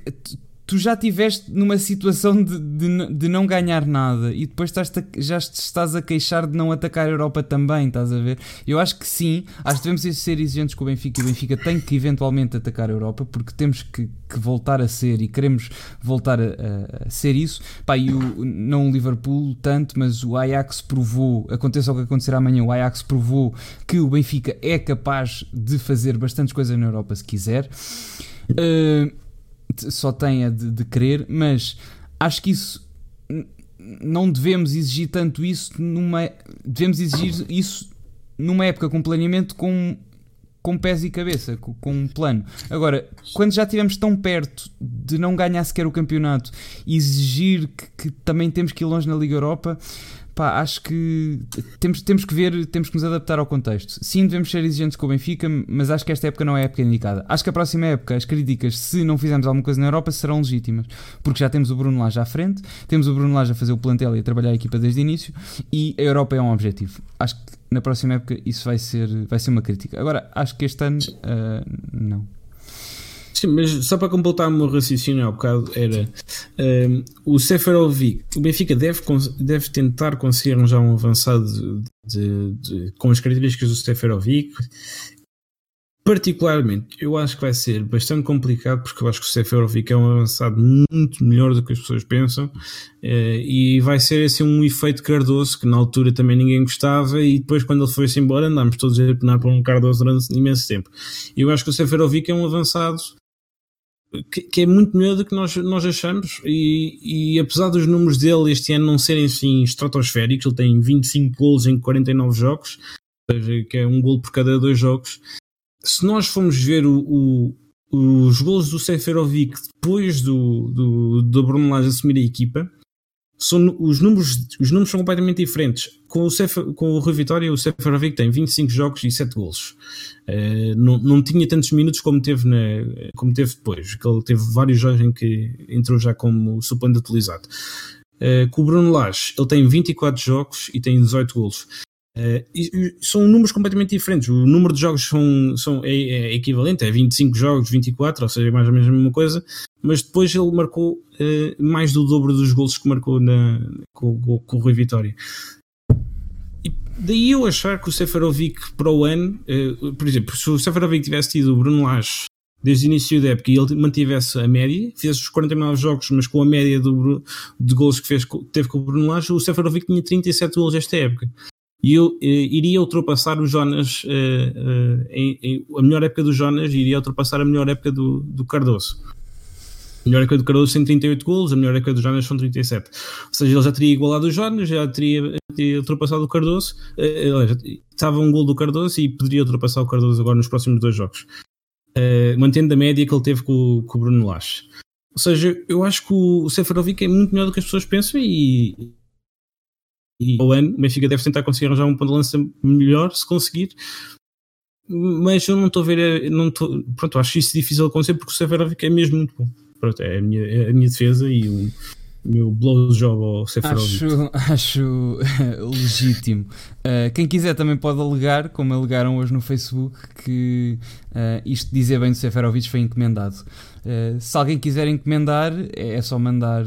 tu já estiveste numa situação de, de, de, não ganhar nada e depois estás já estás a queixar de não atacar a Europa também, estás a ver? Eu acho que sim, acho que devemos ser exigentes com o Benfica e o Benfica tem que eventualmente atacar a Europa porque temos que, que voltar a ser e queremos voltar a, a, a, ser isso. Pá, e o, não o Liverpool tanto, mas o Ajax provou, aconteça o que acontecer amanhã, o Ajax provou que o Benfica é capaz de fazer bastantes coisas na Europa se quiser. Uh, só tem a de, de querer, mas acho que isso não devemos exigir tanto isso numa. Devemos exigir isso numa época com planeamento com, com pés e cabeça, com, com um plano. Agora, quando já estivemos tão perto de não ganhar sequer o campeonato, exigir que, que também temos que ir longe na Liga Europa pá, acho que temos, temos que ver, temos que nos adaptar ao contexto. Sim, devemos ser exigentes com o Benfica, mas acho que esta época não é a época indicada. Acho que a próxima época, as críticas, se não fizermos alguma coisa na Europa, serão legítimas, porque já temos o Bruno já à frente, temos o Bruno já a fazer o plantel e a trabalhar a equipa desde o início, e a Europa é um objetivo. Acho que na próxima época isso vai ser, vai ser uma crítica. Agora, acho que este ano, uh, não. Sim, mas só para completar o meu raciocínio há bocado, era um, o Seferovic, o Benfica deve, deve tentar conseguir arranjar um avançado de, de, com as características do Seferovic. Particularmente, eu acho que vai ser bastante complicado porque eu acho que o Seferovic é um avançado muito melhor do que as pessoas pensam eh, e vai ser assim um efeito Cardoso que na altura também ninguém gostava e depois quando ele foi-se embora andámos todos a penar por um Cardoso durante imenso tempo. Eu acho que o Seferovic é um avançado que, que, é muito melhor do que nós, nós achamos e, e, apesar dos números dele este ano não serem assim estratosféricos, ele tem 25 gols em 49 jogos, ou seja, que é um gol por cada dois jogos. Se nós formos ver o, o, os gols do Seferovic depois do, do, do Bruno Lage assumir a equipa, são, os, números, os números são completamente diferentes. Com o, Cef, com o Rui Vitória, o Seferovic tem 25 jogos e 7 golos. Uh, não, não tinha tantos minutos como teve, na, como teve depois, que ele teve vários jogos em que entrou já como suplente utilizado. Uh, com o Bruno Lage, ele tem 24 jogos e tem 18 golos. Uh, e, são números completamente diferentes. O número de jogos são, são, é, é, equivalente, é 25 jogos, 24, ou seja, é mais ou menos a mesma coisa, mas depois ele marcou uh, mais do dobro dos gols que marcou na, com, com, com, o Rui Vitória. E daí eu achar que o Seferovic para o ano, uh, por exemplo, se o Seferovic tivesse tido o Bruno Lage desde o início da época e ele mantivesse a média, fizesse os 49 jogos, mas com a média do, de gols que fez, teve com o Bruno Lage, o Seferovic tinha 37 gols esta época. E eu eh, iria ultrapassar o Jonas, eh, eh, em, em, a melhor época do Jonas iria ultrapassar a melhor época do, do Cardoso. A melhor época do Cardoso tem 38 golos, a melhor época do Jonas são 37. Ou seja, ele já teria igualado o Jonas, já teria, teria ultrapassado o Cardoso, estava um gol do Cardoso e poderia ultrapassar o Cardoso agora nos próximos dois jogos. mantendo a média que ele teve com, com o Bruno Lage. Ou seja, eu acho que o Seferovic é muito melhor do que as pessoas pensam e, e ao ano o Benfica deve tentar conseguir arranjar um ponto de lança melhor se conseguir. Mas eu não estou a ver, não estou, pronto, acho isso difícil acontecer porque o Seferovic é mesmo muito bom. Pronto, é a minha, é a minha defesa e o meu blow job ao Seferovic. Acho, [laughs] acho legítimo. Uh, quem quiser também pode alegar, como alegaram hoje no Facebook, que uh, isto dizer bem do Seferovic foi encomendado. Uh, se alguém quiser encomendar, é, é só mandar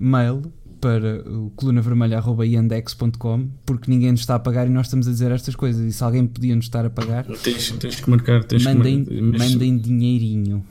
mail para o colunavermelha.yandex.com porque ninguém nos está a pagar e nós estamos a dizer estas coisas. E se alguém podia nos estar a pagar, tens, tens que marcar, tens mandem, que mar... mandem dinheirinho.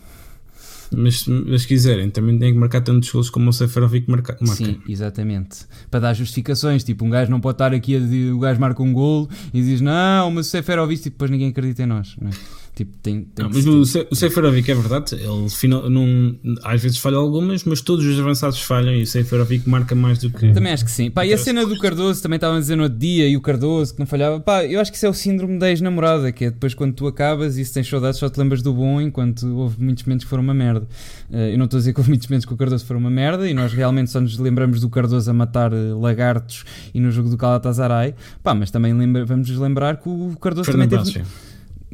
Mas, mas se quiserem, também têm que marcar tantos gols como o Seferovic marca, marca. Sim, exatamente. Para dar justificações, tipo, um gajo não pode estar aqui a dizer, o gajo marca um gol e diz, não, mas o Seferovic, e depois ninguém acredita em nós. Não é? Tipo, tem, tem não, mas o, o Seferovic é verdade, ele final, não, às vezes falha algumas, mas todos os avançados falham e o Seferovic marca mais do que. Também acho que sim. Pá, e a cena do Cardoso também estavam a dizer no outro dia e o Cardoso que não falhava. Pá, eu acho que isso é o síndrome da ex-namorada, que é depois quando tu acabas e se tens saudades só te lembras do bom, enquanto houve muitos momentos que foram uma merda. Uh, eu não estou a dizer que houve muitos momentos que o Cardoso foram uma merda e nós realmente só nos lembramos do Cardoso a matar uh, lagartos e no jogo do Galatasaray. Pá, mas também lembra, vamos nos lembrar que o Cardoso também teve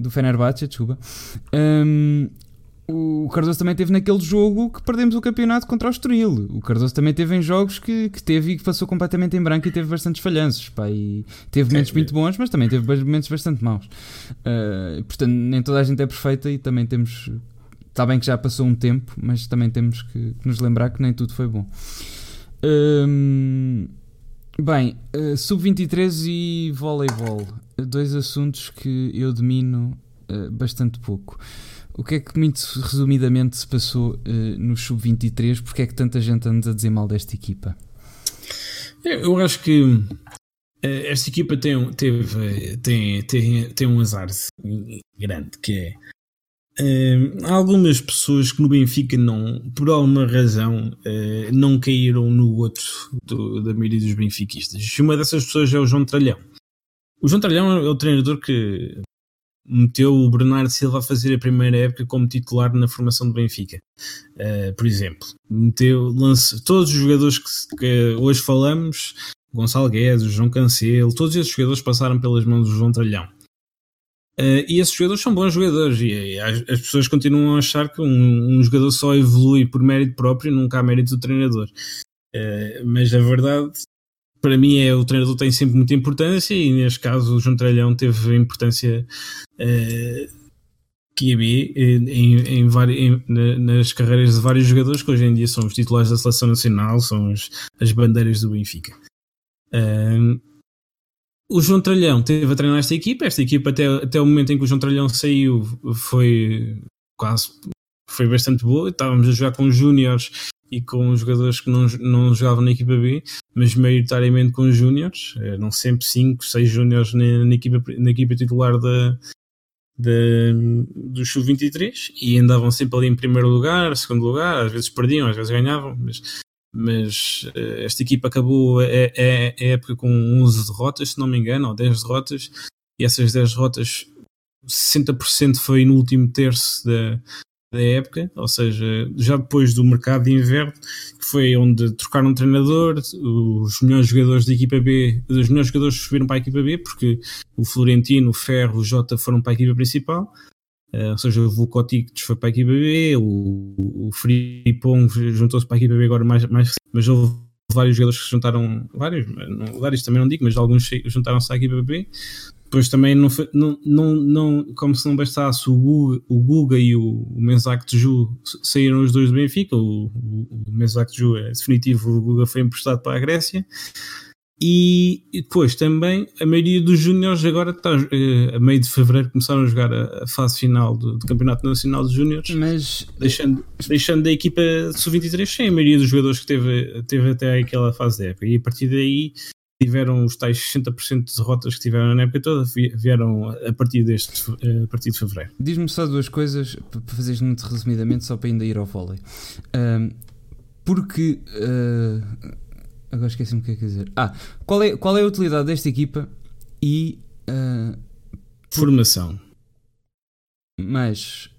do Fenerbahçe, desculpa. Um, o Cardoso também teve naquele jogo que perdemos o campeonato contra o Estoril. O Cardoso também teve em jogos que, que teve e que passou completamente em branco e teve bastantes falhanços. Pá, e teve momentos muito bons, mas também teve momentos bastante maus. Uh, portanto, nem toda a gente é perfeita e também temos. Está bem que já passou um tempo, mas também temos que, que nos lembrar que nem tudo foi bom. Um, bem, uh, sub-23 e voleibol dois assuntos que eu domino uh, bastante pouco. O que é que, muito resumidamente, se passou uh, no Sub-23? Porque é que tanta gente anda a dizer mal desta equipa? Eu acho que uh, esta equipa tem, teve, tem, tem, tem um azar grande, que é Uh, há algumas pessoas que no Benfica não, por alguma razão, uh, não caíram no outro do, da maioria dos benfiquistas. Uma dessas pessoas é o João Tralhão. O João Tralhão é o treinador que meteu o Bernardo Silva a fazer a primeira época como titular na formação do Benfica. Uh, por exemplo, meteu, lance, todos os jogadores que, que, hoje falamos, Gonçalo Guedes, João Cancelo, todos esses jogadores passaram pelas mãos do João Tralhão. Uh, e esses jogadores são bons jogadores e, e as, as, pessoas continuam a achar que um, um, jogador só evolui por mérito próprio, nunca há mérito do treinador. Uh, mas a verdade para mim é o treinador tem sempre muita importância e neste caso o João Tralhão teve importância uh, que havia em, em, em, nas carreiras de vários jogadores que hoje em dia são os titulares da seleção nacional, são os, as bandeiras do Benfica. Uh, o João Tralhão teve a treinar esta equipa, esta equipa até, até o momento em que o João Tralhão saiu foi quase foi bastante boa, estávamos a jogar com os júniores e com jogadores que não, não jogavam na equipa B, mas maioritariamente com júniores, eram sempre 5, 6 júniores na, na, equipa, na equipa titular da, da, do Sub-23 e andavam sempre ali em primeiro lugar, segundo lugar, às vezes perdiam, às vezes ganhavam, mas, mas eh, esta equipa acabou a, a, a época com 11 derrotas, se não me engano, ou 10 derrotas, e essas 10 derrotas 60% foi no último terço da, da época, ou seja, já depois do mercado de inverno, que foi onde trocaram um treinador, os melhores jogadores da equipa B, os melhores jogadores subiram para a equipa B, porque o Florentino, o Ferro, o Jota foram para a equipa principal, uh, ou seja, o Vukotic foi para a equipa B, o, o Fripong juntou-se para a equipa B agora mais, mais mas houve vários jogadores que se juntaram, vários, vários também não digo, mas alguns juntaram-se à equipa B, depois também não, não, não, não, como se não bastasse o Guga, o Guga e o, o Menzac de Ju saíram os dois do Benfica, o, o, o Menzac de Ju é definitivo, o Guga foi emprestado para a Grécia. E, e depois também a maioria dos júniores agora está eh, a meio de fevereiro começaram a jogar a, a fase final do, do, Campeonato Nacional de Júniores, mas deixando, deixando a equipa sub-23 sem a maioria dos jogadores que teve, teve até aquela fase da época. E a partir daí tiveram os tais 60% de derrotas que tiveram na época toda, vieram a partir deste a partir de fevereiro. Diz-me só duas coisas para fazeres muito resumidamente, só para ainda ir ao vôlei. Um, porque uh, agora esqueci-me o que é que dizer. Ah, qual é, qual é a utilidade desta equipa e uh, formação? Mas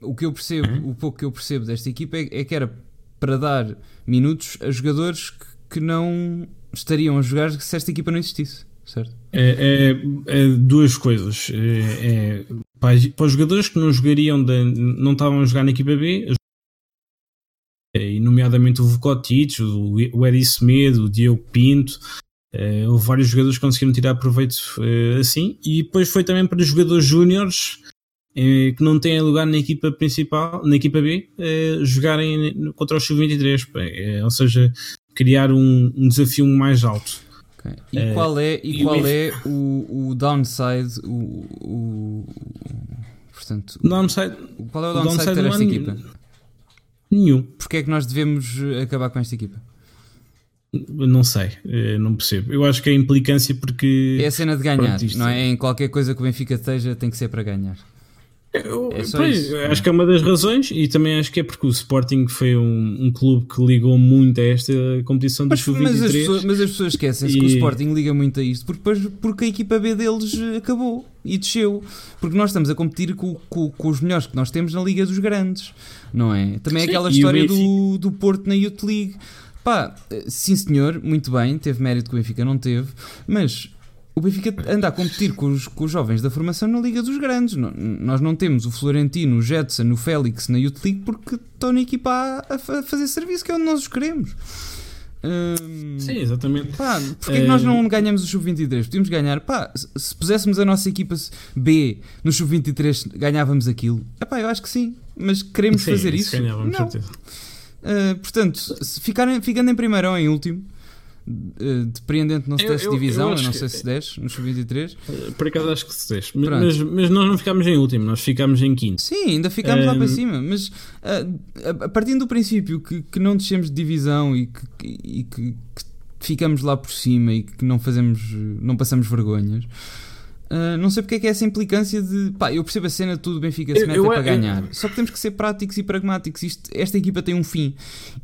o que eu percebo, uhum. o pouco que eu percebo desta equipa é, é que era para dar minutos a jogadores que, que não estariam a jogar se esta equipa não existisse, certo? É, é, é duas coisas. É, é para, para, os jogadores que não jogariam, de, não estavam a jogar na equipa B, e nomeadamente o Vukotic, o, o Eddie Smith, o Diogo Pinto, é, houve vários jogadores que conseguiram tirar proveito é, assim, e depois foi também para os jogadores júniores que não têm lugar na equipa principal, na equipa B, jogarem contra os sub-23, ou seja, criar um, um desafio mais alto. Okay. E é, qual é, e qual é o, o downside? O, o, portanto, downside, qual é o downside, downside de ter esta equipa? Nenhum. Porquê é que nós devemos acabar com esta equipa? Não sei, eh, não percebo. Eu acho que é implicância porque. É a cena de ganhar, Pronto, não é? Em qualquer coisa que o Benfica esteja, tem que ser para ganhar. Eu, é pois, acho que é uma das razões e também acho que é porque o Sporting foi um, um clube que ligou muito a esta competição do Sub-23. Mas, as pessoas, mas as pessoas esquecem-se e... que o Sporting liga muito a isto porque, porque a equipa B deles acabou e desceu. Porque nós estamos a competir com, com, com os melhores que nós temos na Liga dos Grandes, não é? Também é aquela história do, do Porto na Youth League. Pá, sim senhor, muito bem, teve mérito que o Benfica não teve, mas o Benfica anda a competir com os, com os jovens da formação na Liga dos Grandes. Nós não temos o Florentino, o Jetson, o Félix na Youth League porque estão na equipa a, a fazer serviço, que é onde nós os queremos. Hum, Sim, exatamente. Pá, porque é... que nós não ganhamos o Sub-23? Podíamos ganhar, pá, se puséssemos a nossa equipa B no Sub-23, ganhávamos aquilo. Epá, eu acho que sim, mas queremos sim, fazer isso. Ganhávamos, não. certeza. Uh, portanto, se ficarem, ficando em primeiro ou em último, eh, depreendente não se desce divisão, eu, eu não sei se 10 no sub-23. Eh, por acaso acho que se desce, mas, mas, nós não ficámos em último, nós ficámos em quinto. Sim, ainda ficámos um... lá para cima, mas uh, a, partindo do princípio que, que não descemos de divisão e que, e que, que ficamos lá por cima e que não fazemos, não passamos vergonhas. Uh, não sei porque é que é essa implicância de pá, eu percebo a cena de tudo o Benfica se mete eu, eu, para ganhar. Eu, Só que temos que ser práticos e pragmáticos. Isto, esta equipa tem um fim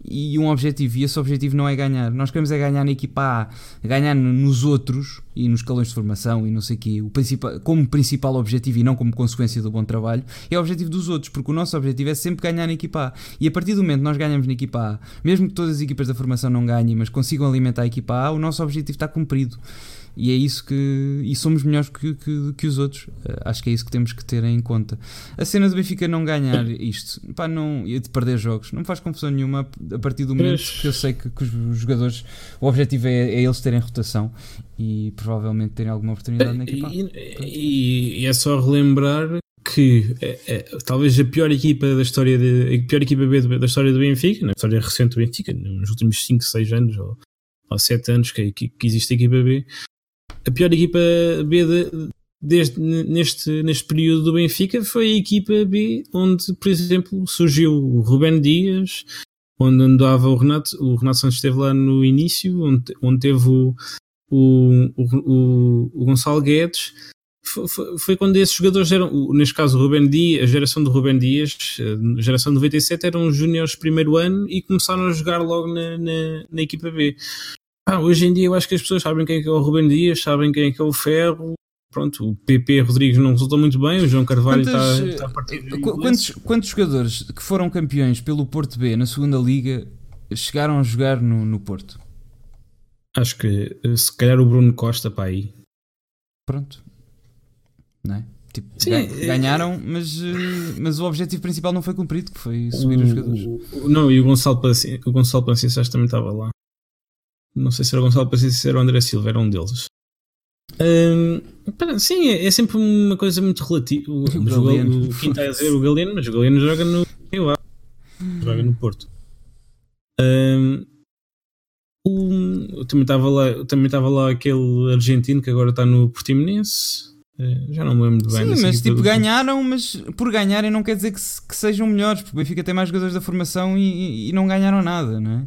e um objetivo, e esse objetivo não é ganhar. Nós queremos é ganhar na equipa A, ganhar nos outros e nos calões de formação e não sei o quê. O principal, como principal objetivo e não como consequência do bom trabalho, é o objetivo dos outros, porque o nosso objetivo é sempre ganhar na equipa A. E a partir do momento que nós ganhamos na equipa A, mesmo que todas as equipas da formação não ganhem, mas consigam alimentar a equipa A, o nosso objetivo está cumprido e é isso que. E somos melhores que, que, que os outros. Uh, acho que é isso que temos que ter em conta. A cena do Benfica não ganhar isto, pá, não, e de perder jogos, não faz confusão nenhuma a partir do momento que eu sei que, que os jogadores. O objetivo é, é, eles terem rotação e provavelmente terem alguma oportunidade na equipa. E, e, é só relembrar que é, é, talvez a pior equipa da história de, a pior equipa B da história do Benfica, na história recente do Benfica, nos últimos 5, 6 anos ou, ou 7 anos que, que existe a equipa B, a pior equipa B de, desde neste, neste período do Benfica foi a equipa B, onde, por exemplo, surgiu o Ruben Dias, onde andava o Renato, o Renato Santos esteve lá no início, onde, onde teve o, o, o, o Gonçalo Guedes. Foi, foi, quando esses jogadores eram, neste caso o Dias, a geração do Ruben Dias, a geração de 97, eram os júniores primeiro ano e começaram a jogar logo na, na, na equipa B. Ah, hoje em dia eu acho que as pessoas sabem quem é, que é o Rubem Dias, sabem quem é que é o Ferro. Pronto, o PP Rodrigues não resultou muito bem, o João Carvalho está, está a partir de quantos, quantos jogadores que foram campeões pelo Porto B na segunda Liga chegaram a jogar no, no Porto? Acho que eh, se calhar o Bruno Costa para aí. Pronto. Não é? Tipo, Sim, é- ganharam, mas, eh, mas o objetivo principal não foi cumprido, que foi subir o, os jogadores. Não, e o Gonçalo Paciência, o Gonçalo Paciência também estava lá. Não sei se era o Gonçalo Paciência se era o André Silva, era um deles. Um, sim, é, é, sempre uma coisa muito relativa. O, o, quem está a dizer o Galeno, mas o Galeno joga no. Eu acho, joga no Porto. Um, o, também estava lá, também estava lá aquele argentino que agora está no Portimonense. Uh, já não me lembro bem. Sim, mas tipo, ganharam, mas por ganharem não quer dizer que, que sejam melhores, porque o Benfica tem mais jogadores da formação e, e, e não ganharam nada, não é?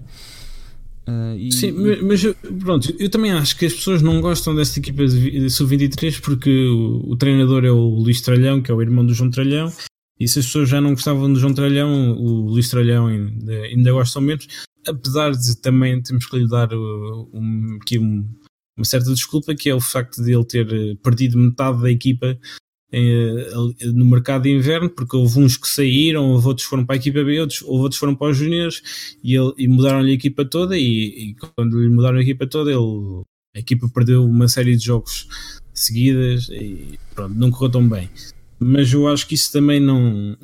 Uh, e, Sim, mas pronto, eu também acho que as pessoas não gostam desta equipa de sub-23 porque o, o, treinador é o Luís Tralhão, que é o irmão do João Tralhão, e se as pessoas já não gostavam do João Tralhão, o Luís Tralhão ainda, ainda gostam menos, apesar de também temos que lhe dar um, aqui um, uma certa desculpa, que é o facto de ele ter eh, perdido metade da equipa no mercado de inverno, porque houve uns que saíram, houve outros que foram para a equipa B, outros, houve outros que foram para os juniors e, e mudaram-lhe a equipa toda. E, e, quando lhe mudaram a equipa toda, ele, a equipa perdeu uma série de jogos seguidas e pronto, não correu tão bem. Mas eu acho que isso também não.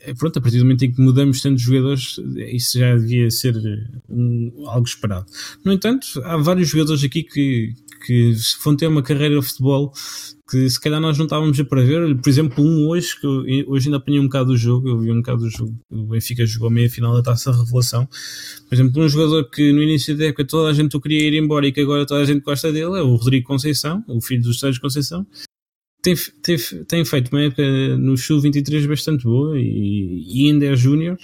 É, pronto, a partir do momento em que mudamos tantos jogadores, isso já devia ser um, algo esperado. No entanto, há vários jogadores aqui que, que vão ter uma carreira de futebol que se calhar nós não estávamos a prever. Por exemplo, um hoje, que eu, hoje ainda apanhei um bocado do jogo, eu vi um bocado do jogo, o Benfica jogou a meia final da taça revelação. Por exemplo, um jogador que no início da época toda a gente o queria ir embora e que agora toda a gente gosta dele é o Rodrigo Conceição, o filho do Sérgio Conceição. Tem, tem, tem feito uma época no Sul 23 bastante boa e, e ainda é júnior.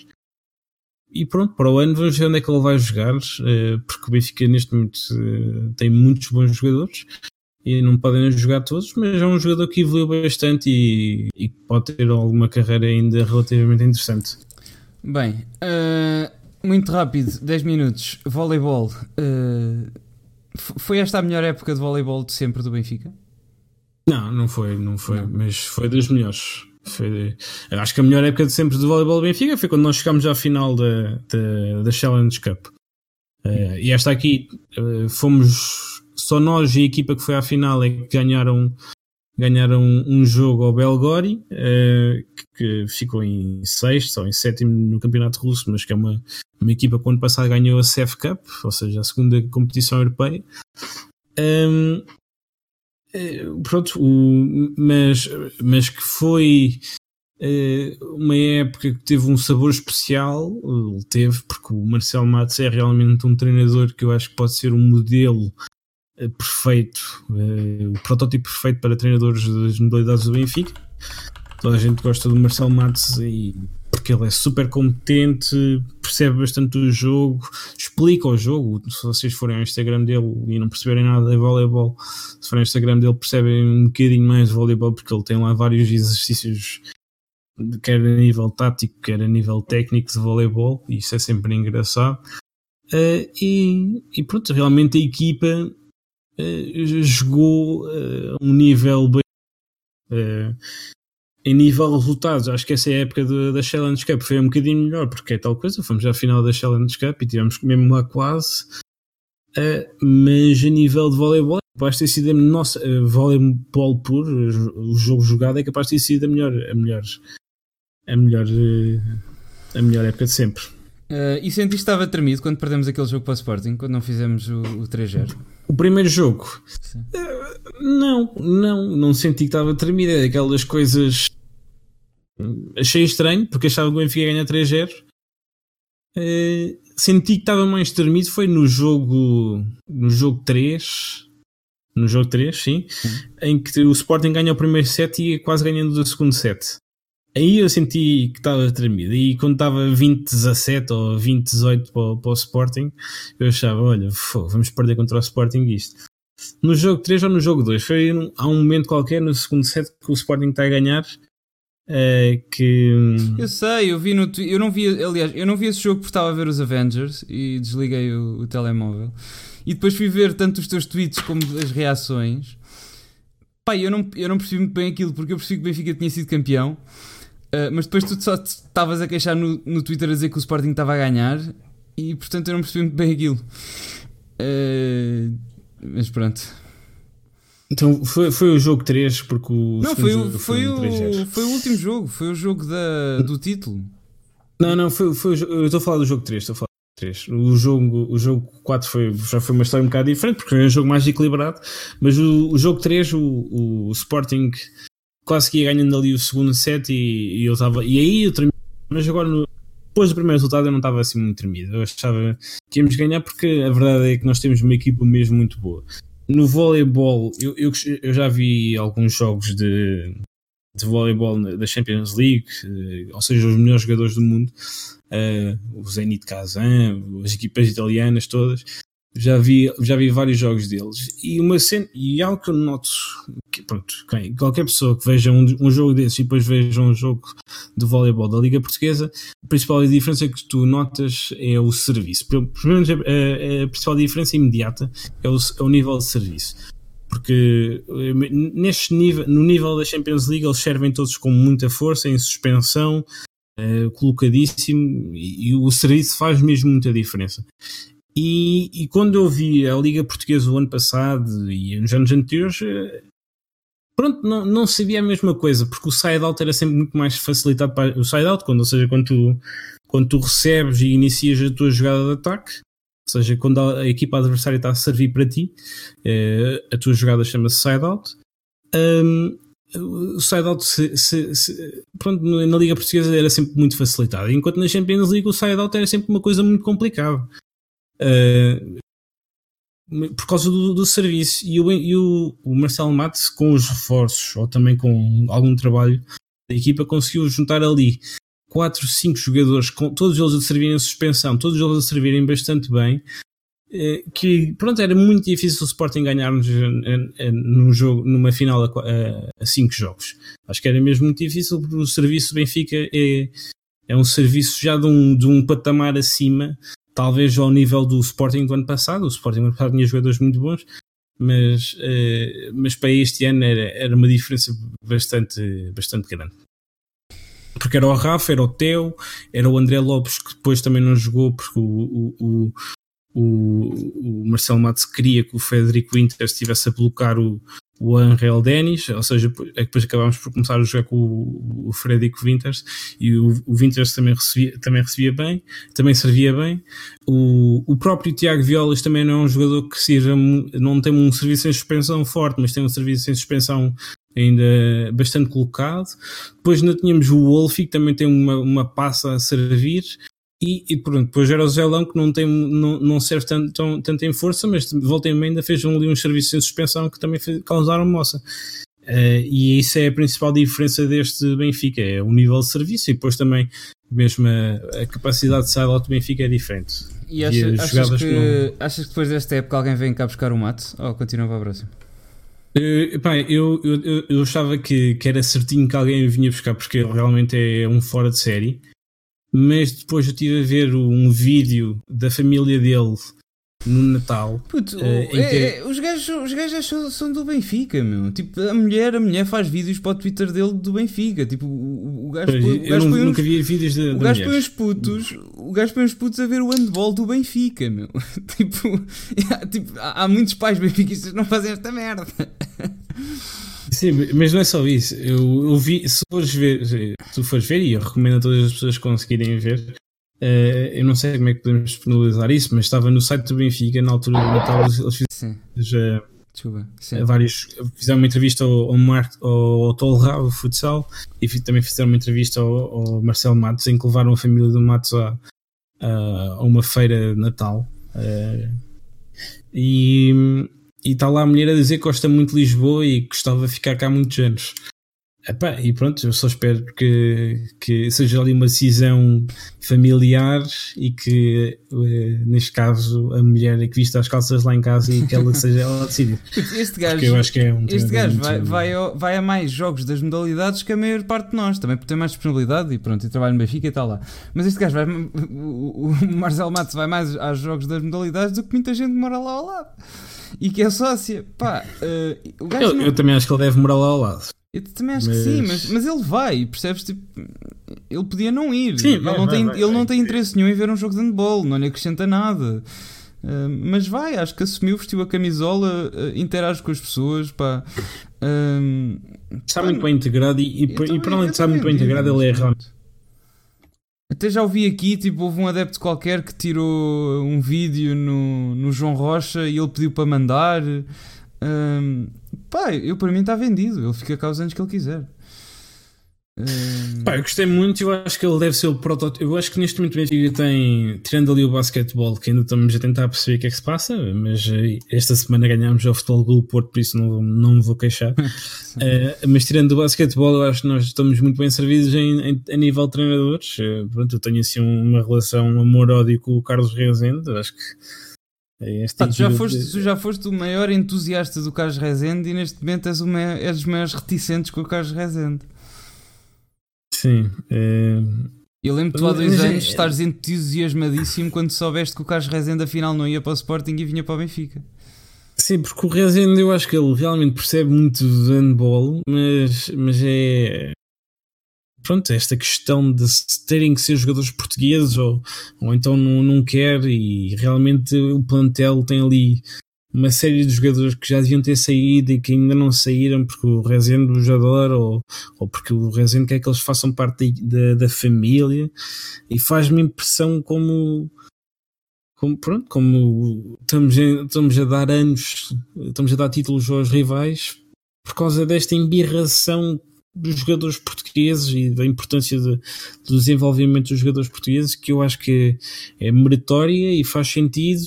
E pronto, para o ano vamos ver onde é que ele vai jogar, eh, porque o Benfica neste momento eh, tem muitos bons jogadores e não podem jogar todos, mas é um jogador que evoluiu bastante e, e pode ter alguma carreira ainda relativamente interessante. Bem, uh, muito rápido, 10 minutos. Voleibol. Uh, foi esta a melhor época de voleibol de sempre do Benfica? Não, não foi, não foi, não. mas foi das melhores. Foi, acho que a melhor época de sempre do voleibol do Benfica foi quando nós chegámos à final da, da, Challenge Cup. Uh, e esta aqui fomos só nós e a equipa que foi à final é que ganharam, ganharam um jogo ao Belgori, uh, que, ficou em sexto ou em sétimo no campeonato russo, mas que é uma, uma equipa que ano passado ganhou a CEF Cup, ou seja, a segunda competição europeia. Um, eh, pronto, o, mas, mas que foi uh, uma época que teve um sabor especial, ele teve, porque o Marcelo Matos é realmente um treinador que eu acho que pode ser um modelo eh, perfeito, o protótipo perfeito para treinadores das modalidades do Benfica. Toda a gente gosta do Marcelo Matos e porque ele é super competente, percebe bastante o jogo, explica o jogo. Se vocês forem ao Instagram dele e não perceberem nada de voleibol, se forem ao Instagram dele, percebem um bocadinho mais de voleibol, porque ele tem lá vários exercícios, quer a nível tático, quer a nível técnico de voleibol, e isso é sempre engraçado. Uh, e, e pronto, realmente a equipa uh, jogou uh, um nível bem. Uh, em nível de resultados, acho que essa é a época de, da Challenge Cup foi um bocadinho melhor, porque é tal coisa, fomos à final da Challenge Cup e tivemos mesmo lá quase. mas a nível de voleibol, é capaz de ter sido a nossa uh, voleibol puro, o jogo jogado é capaz de ter sido a melhor, a melhor, a melhor, a melhor época de sempre. Uh, e sentiste que estava tremido quando perdemos aquele jogo para o Sporting, quando não fizemos o, o 3-0? O primeiro jogo? Uh, não, não, não senti que estava tremido. É daquelas coisas. Achei estranho, porque achava que o Benfica ia ganhar 3-0. Uh, eh, senti que estava mais tremido foi no jogo no jogo 3 no jogo 3, sim, sim. em que o Sporting ganha o primeiro set e ia quase ganhando o segundo set Aí eu senti que estava tremido. E quando estava 20-17 ou 20-18 para, para, o Sporting, eu achava: olha, vamos perder contra o Sporting isto. No jogo 3 ou no jogo 2, foi há um momento qualquer no segundo set que o Sporting está a ganhar. É, que eu sei, eu vi no eu não vi, aliás, eu não vi esse jogo porque estava a ver os Avengers e desliguei o, o telemóvel e depois fui ver tanto os teus tweets como as reações. Pai, eu não, eu não percebi muito bem aquilo porque eu percebi que o Benfica tinha sido campeão Uh, mas depois tu só estavas a queixar no, no Twitter a dizer que o Sporting estava a ganhar e portanto eu não percebi muito bem aquilo. Uh, mas pronto. Então foi, foi o jogo 3 porque o. Não, foi, o, foi, o, foi o último jogo, foi o jogo da, do título. Não, não, foi, foi eu estou a falar do jogo 3, estou a falar do 3. O jogo, o jogo 4 foi, já foi uma história um bocado diferente porque foi um jogo mais equilibrado, mas o, o jogo 3, o, o Sporting quase que ia ganhando ali o segundo set e, e eu estava. E aí eu tremi. Mas agora, no, depois do primeiro resultado, eu não estava assim muito tremido. Eu achava que íamos ganhar porque a verdade é que nós temos uma equipa mesmo muito boa. No voleibol, eu, eu, eu já vi alguns jogos de, de voleibol da Champions League, eh, ou seja, os melhores jogadores do mundo. uh, o Zenit Kazan, as equipas italianas todas. Já vi, já vi vários jogos deles e, uma cena, e algo que eu noto que, pronto, qualquer pessoa que veja um, um jogo desses e depois veja um jogo de voleibol da Liga Portuguesa, a principal diferença que tu notas é o serviço. Menos a, a, a principal diferença imediata é o, é o nível de serviço porque eh, neste nível, no nível da Champions League eles servem todos com muita força, em suspensão, uh, colocadíssimo, e, e, o serviço faz mesmo muita diferença. E, e, quando eu vi a Liga Portuguesa o ano passado e nos anos anteriores, eh, pronto, não, não sabia a mesma coisa, porque o side-out era sempre muito mais facilitado para o side-out, quando, ou seja, quando tu, quando tu recebes e inicias a tua jogada de ataque, ou seja, quando a, equipa adversária está a servir para ti, eh, a tua jogada chama-se side-out. Um, o side-out pronto, na Liga Portuguesa era sempre muito facilitado, enquanto na Champions League o side-out era sempre uma coisa muito complicada. Uh, por causa do, do serviço e, o, e o, o Marcelo Matos com os reforços ou também com algum trabalho da equipa conseguiu juntar ali 4, 5 jogadores, com todos eles a servirem em suspensão, todos eles a servirem bastante bem, eh, que pronto, era muito difícil o Sporting ganharmos num jogo, numa final a 5 jogos. Acho que era mesmo muito difícil porque o serviço Benfica é, é um serviço já de um, de um patamar acima, talvez ao nível do Sporting do ano passado. O Sporting do ano passado tinha jogadores muito bons, mas, eh, mas para este ano era, era uma diferença bastante, bastante grande porque era o Rafa, era o Teo, era o André Lopes que depois também não jogou porque o, o, o, o Marcelo Matos queria que o Federico Winter estivesse a bloquear o, o Angel Dennis, ou seja, é depois acabámos por começar a jogar com o, o Frederico Winters e o, o Winters também recebia, também recebia bem, também servia bem. O, o próprio Tiago Violas também não é um jogador que seja, não tem um serviço em suspensão forte, mas tem um serviço em suspensão ainda bastante colocado. Depois ainda tínhamos o Wolfi, que também tem uma, uma passa a servir. E, e pronto, depois era o Zelão que não, tem, não, não serve tanto, tão, tanto em força, mas volta e ainda fez ali um serviço de suspensão que também fez, causaram moça. Uh, e isso é a principal diferença deste Benfica, é o nível de serviço e depois também mesmo a, a capacidade de side-out do Benfica é diferente. E, acha, e achas, que, que achas que depois desta época alguém vem cá buscar o mate ou continua para a próxima? Uh, eu, eu, eu, eu achava que, que era certinho que alguém vinha buscar porque realmente é um fora de série mas depois eu estive a ver um vídeo da família dele no Natal. Puto, uh, é, que... é, os gajos, os gajos são, são, do Benfica, meu. Tipo, a mulher, a mulher faz vídeos para o Twitter dele do Benfica. Tipo, o, o gajo, pois, põe, o gajo não, nunca vi vídeos de, o gajo põe os putos, o gajo põe os putos a ver o handball do Benfica, meu. [laughs] tipo, [laughs] tipo há, há muitos pais benfiquistas que não fazem esta merda. [laughs] Sim, mas não é só isso. Eu, eu vi, se fores ver, se tu fores ver, e eu recomendo a todas as pessoas conseguirem ver, uh, eu não sei como é que podemos disponibilizar isso, mas estava no site do Benfica na altura do Natal, eles fizeram já, Sim. vários, fizeram uma entrevista ao, ao, Mar, ao, ao Rabo Futsal e também fizeram uma entrevista ao, ao, Marcelo Matos em que levaram a família do Matos a, a, a uma feira de Natal. Uh, e e está lá a mulher a dizer que gosta muito de Lisboa e gostava de ficar cá muitos anos. Epá, e pronto, eu só espero que, que seja ali uma decisão familiar e que, eh, neste caso, a mulher é que vista as calças lá em casa e que ela [laughs] seja ela a decidir. Este gajo, eu acho que é um este gajo vai, vai, vai, a mais jogos das modalidades que a maior parte de nós, também por ter mais disponibilidade e pronto, e trabalho no Benfica e está lá. Mas este gajo vai, [laughs] o, o Marcelo Matos vai mais aos jogos das modalidades do que muita gente que mora lá ao lado e que é sócia. Pá, uh, eu, não... eu, também acho que ele deve morar lá ao lado. Eu também acho mas... que sim, mas, mas ele vai, percebes? Tipo, ele podia não ir. Sim, vai, ele não, vai, tem, vai, ele não tem interesse nenhum em ver um jogo de handball, não lhe acrescenta nada. Uh, mas vai, acho que assumiu, vestiu a camisola, uh, interage com as pessoas. Pá. Uh, está pá, muito bem integrado e, e, e para além de estar muito bem integrado, ele é realmente até já ouvi aqui, tipo, houve um adepto qualquer que tirou um vídeo no, no João Rocha e ele pediu para mandar. Um, pá, eu para mim está vendido. Ele fica cá os anos que ele quiser. Um... Pá, eu gostei muito, eu acho que ele deve ser o protótipo. Eu acho que neste momento ele tem, tirando ali o basquetebol, que ainda estamos a tentar perceber o que é que se passa, mas eh, esta semana ganhámos o futebol do Porto, por isso não, não me vou queixar. uh, [laughs] mas tirando o basquetebol, eu acho que nós estamos muito bem servidos em, em, a nível de treinadores. Uh, pronto, eu tenho assim uma relação amor-ódio com o Carlos Rezende, eu acho que. É ah, tu, já foste, de... tu já foste o maior entusiasta do Carlos Rezende e neste momento és, o maior, és dos maiores reticentes com o Carlos Rezende. Sim. É... Eu lembro-te tu há dois Mas, anos é... estares entusiasmadíssimo quando soubeste que o Carlos Rezende afinal não ia para o Sporting e vinha para o Benfica. Sim, porque o Rezende eu acho que ele realmente percebe muito de handball, mas, mas é. Pronto, esta questão de terem que ser jogadores portugueses ou, ou então não, não quer e realmente o plantel tem ali uma série de jogadores que já deviam ter saído e que ainda não saíram porque o Rezende os adora ou, ou porque o Rezende quer que eles façam parte da, da família. E faz-me impressão como, como, pronto, como estamos, estamos a dar anos, estamos a dar títulos aos rivais por causa desta embirração dos jogadores portugueses e da importância de, do desenvolvimento dos jogadores portugueses que eu acho que é, é meritória e faz sentido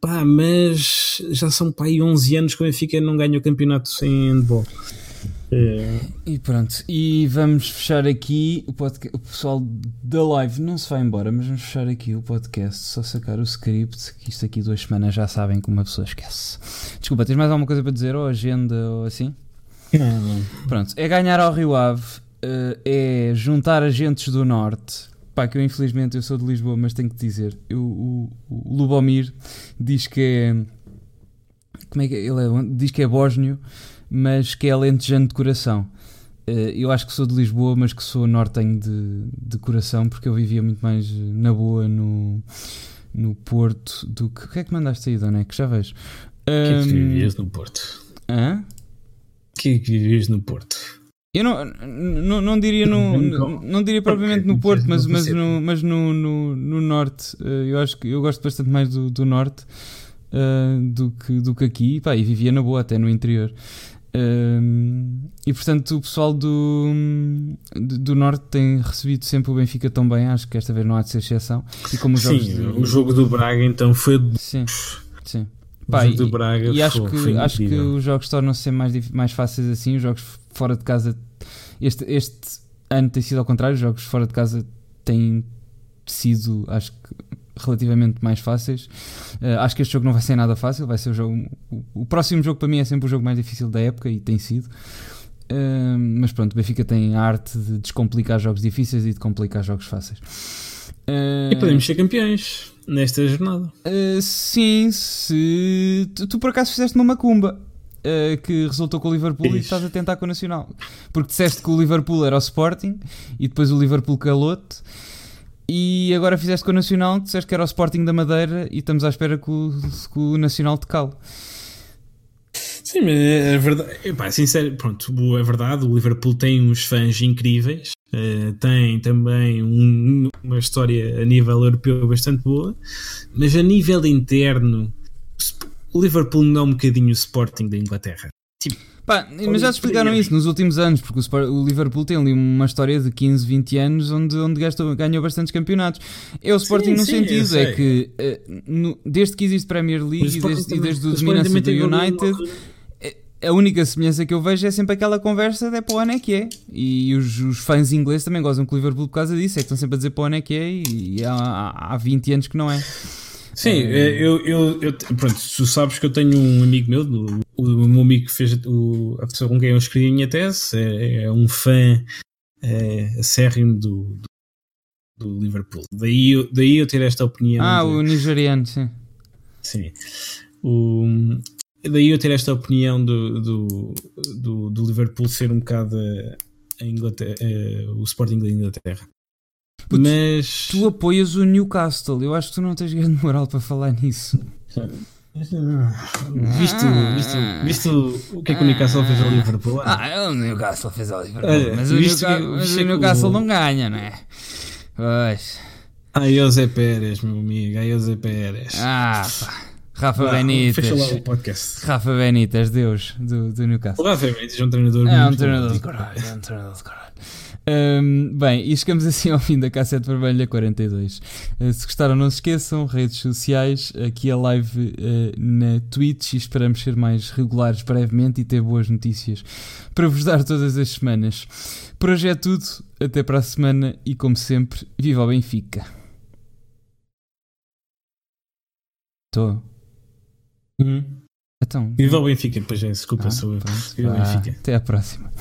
Pá, mas já são pá, aí 11 anos que o Benfica não ganha o campeonato sem handball. É. E pronto, e vamos fechar aqui o podcast. O pessoal da live não se vai embora, mas vamos fechar aqui o podcast. Só sacar o script, que isto aqui duas semanas já sabem como uma pessoa esquece. Desculpa, tens mais alguma coisa para dizer? Ou agenda ou assim? Não, não. Pronto, é ganhar ao Rio Ave, eh, é juntar agentes do Norte, pá, que eu infelizmente eu sou de Lisboa, mas tenho que dizer, eu, o, o Lubomir diz que é como é que é? ele é, diz que é bósnio, mas que é alentejano de coração. Eh, eu acho que sou de Lisboa, mas que sou nortenho de, de coração, porque eu vivia muito mais na boa no, no Porto do que. O que é que mandaste aí, Dona? É que já vejo. O que é que vivias no Porto? Hã? O que é que vivias no Porto? Eu não, não, não diria no, não, não diria propriamente no Porto, mas, mas, no, mas no, no, no Norte. Eh, eu acho que eu gosto bastante mais do, do Norte uh, do, que, do que aqui. Pá, e vivia na boa até no interior. Uh, e portanto o pessoal do, do, do, Norte tem recebido sempre o Benfica tão bem, acho que esta vez não há de ser exceção. E como sim, de... o jogo do Braga então foi. Sim, sim. Pá, e, Braga e acho, que, acho que os jogos tornam-se mais, mais fáceis assim, os jogos fora de casa este, este ano tem sido ao contrário, os jogos fora de casa têm sido, acho que, relativamente mais fáceis. Uh, acho que este jogo não vai ser nada fácil, vai ser o jogo. O, o, próximo jogo para mim é sempre o jogo mais difícil da época e tem sido. Uh, mas pronto, o Benfica tem a arte de descomplicar jogos difíceis e de complicar jogos fáceis. Uh, e podemos ser campeões nesta jornada. sim, se tu, tu por acaso fizeste uma macumba uh, que resultou com o Liverpool Ixi. e estás a tentar com o Nacional. Porque disseste que o Liverpool era o Sporting e depois o Liverpool calou-te. E agora fizeste com o Nacional, disseste que era o Sporting da Madeira e estamos à espera que o, que o Nacional te cale. Sim, mas é verdade. Epá, sincero, pronto, é verdade. O Liverpool tem uns fãs incríveis, uh, tem também um, uma história a nível europeu bastante boa, mas a nível interno, o Liverpool não é um bocadinho o Sporting da Inglaterra. Tipo, Pá, mas já te explicaram isso nos últimos anos, porque o, Liverpool tem ali uma história de 15, 20 anos onde, onde gastou, ganhou bastantes campeonatos. É o Sporting sim, no sim, sentido, é que uh, no, desde que existe Premier League e desde, e desde o dominância do United, eh, a única semelhança que eu vejo é sempre aquela conversa de é para o ano é que é. E os, os, fãs ingleses também gozam com o Liverpool por causa disso, é que estão sempre a dizer para o ano é que é e, e há, há 20 anos que não é. Sim, é... eu, eu, eu, pronto, tu sabes que eu tenho um amigo meu, o, o meu amigo que fez o, a pessoa com quem eu escrevi a minha tese, é, é um fã é, acérrimo do, do, do, Liverpool. Daí, eu, daí eu ter esta opinião. Ah, de, o nigeriano, sim. Sim. O, daí eu ter esta opinião do, do, do, do Liverpool ser um bocado a Inglaterra, a, o Sporting da Inglaterra. Puto, mas tu apoias o Newcastle. Eu acho que tu não tens grande moral para falar nisso. Visto, visto, visto o que é que o Newcastle fez ao Liverpool? Ah, o Newcastle fez ao Liverpool. mas, o Newcastle, mas o Newcastle não ganha, não é? Pois. Ai, o Zé Pérez, meu amigo. Ai, o Zé Pérez. Ah, pá. Rafa Vá, Benítez. Fecha lá o podcast. Rafa Benítez, Deus, do, do O Newcastle. Rafa Benítez é um treinador É um muito treinador de caralho, é um treinador de caralho. Hum, bem, e chegamos assim ao fim da Cassete Vermelha 42. Uh, se gostaram, não se esqueçam, redes sociais, aqui a live uh, na Twitch e esperamos ser mais regulares brevemente e ter boas notícias para vos dar todas as semanas. Por hoje é tudo, até para a semana e como sempre, viva o Benfica. Estou. Uhum. Então. Viva o Benfica, pois é, desculpa, Ah, sou eu. Viva o Benfica. Até à próxima.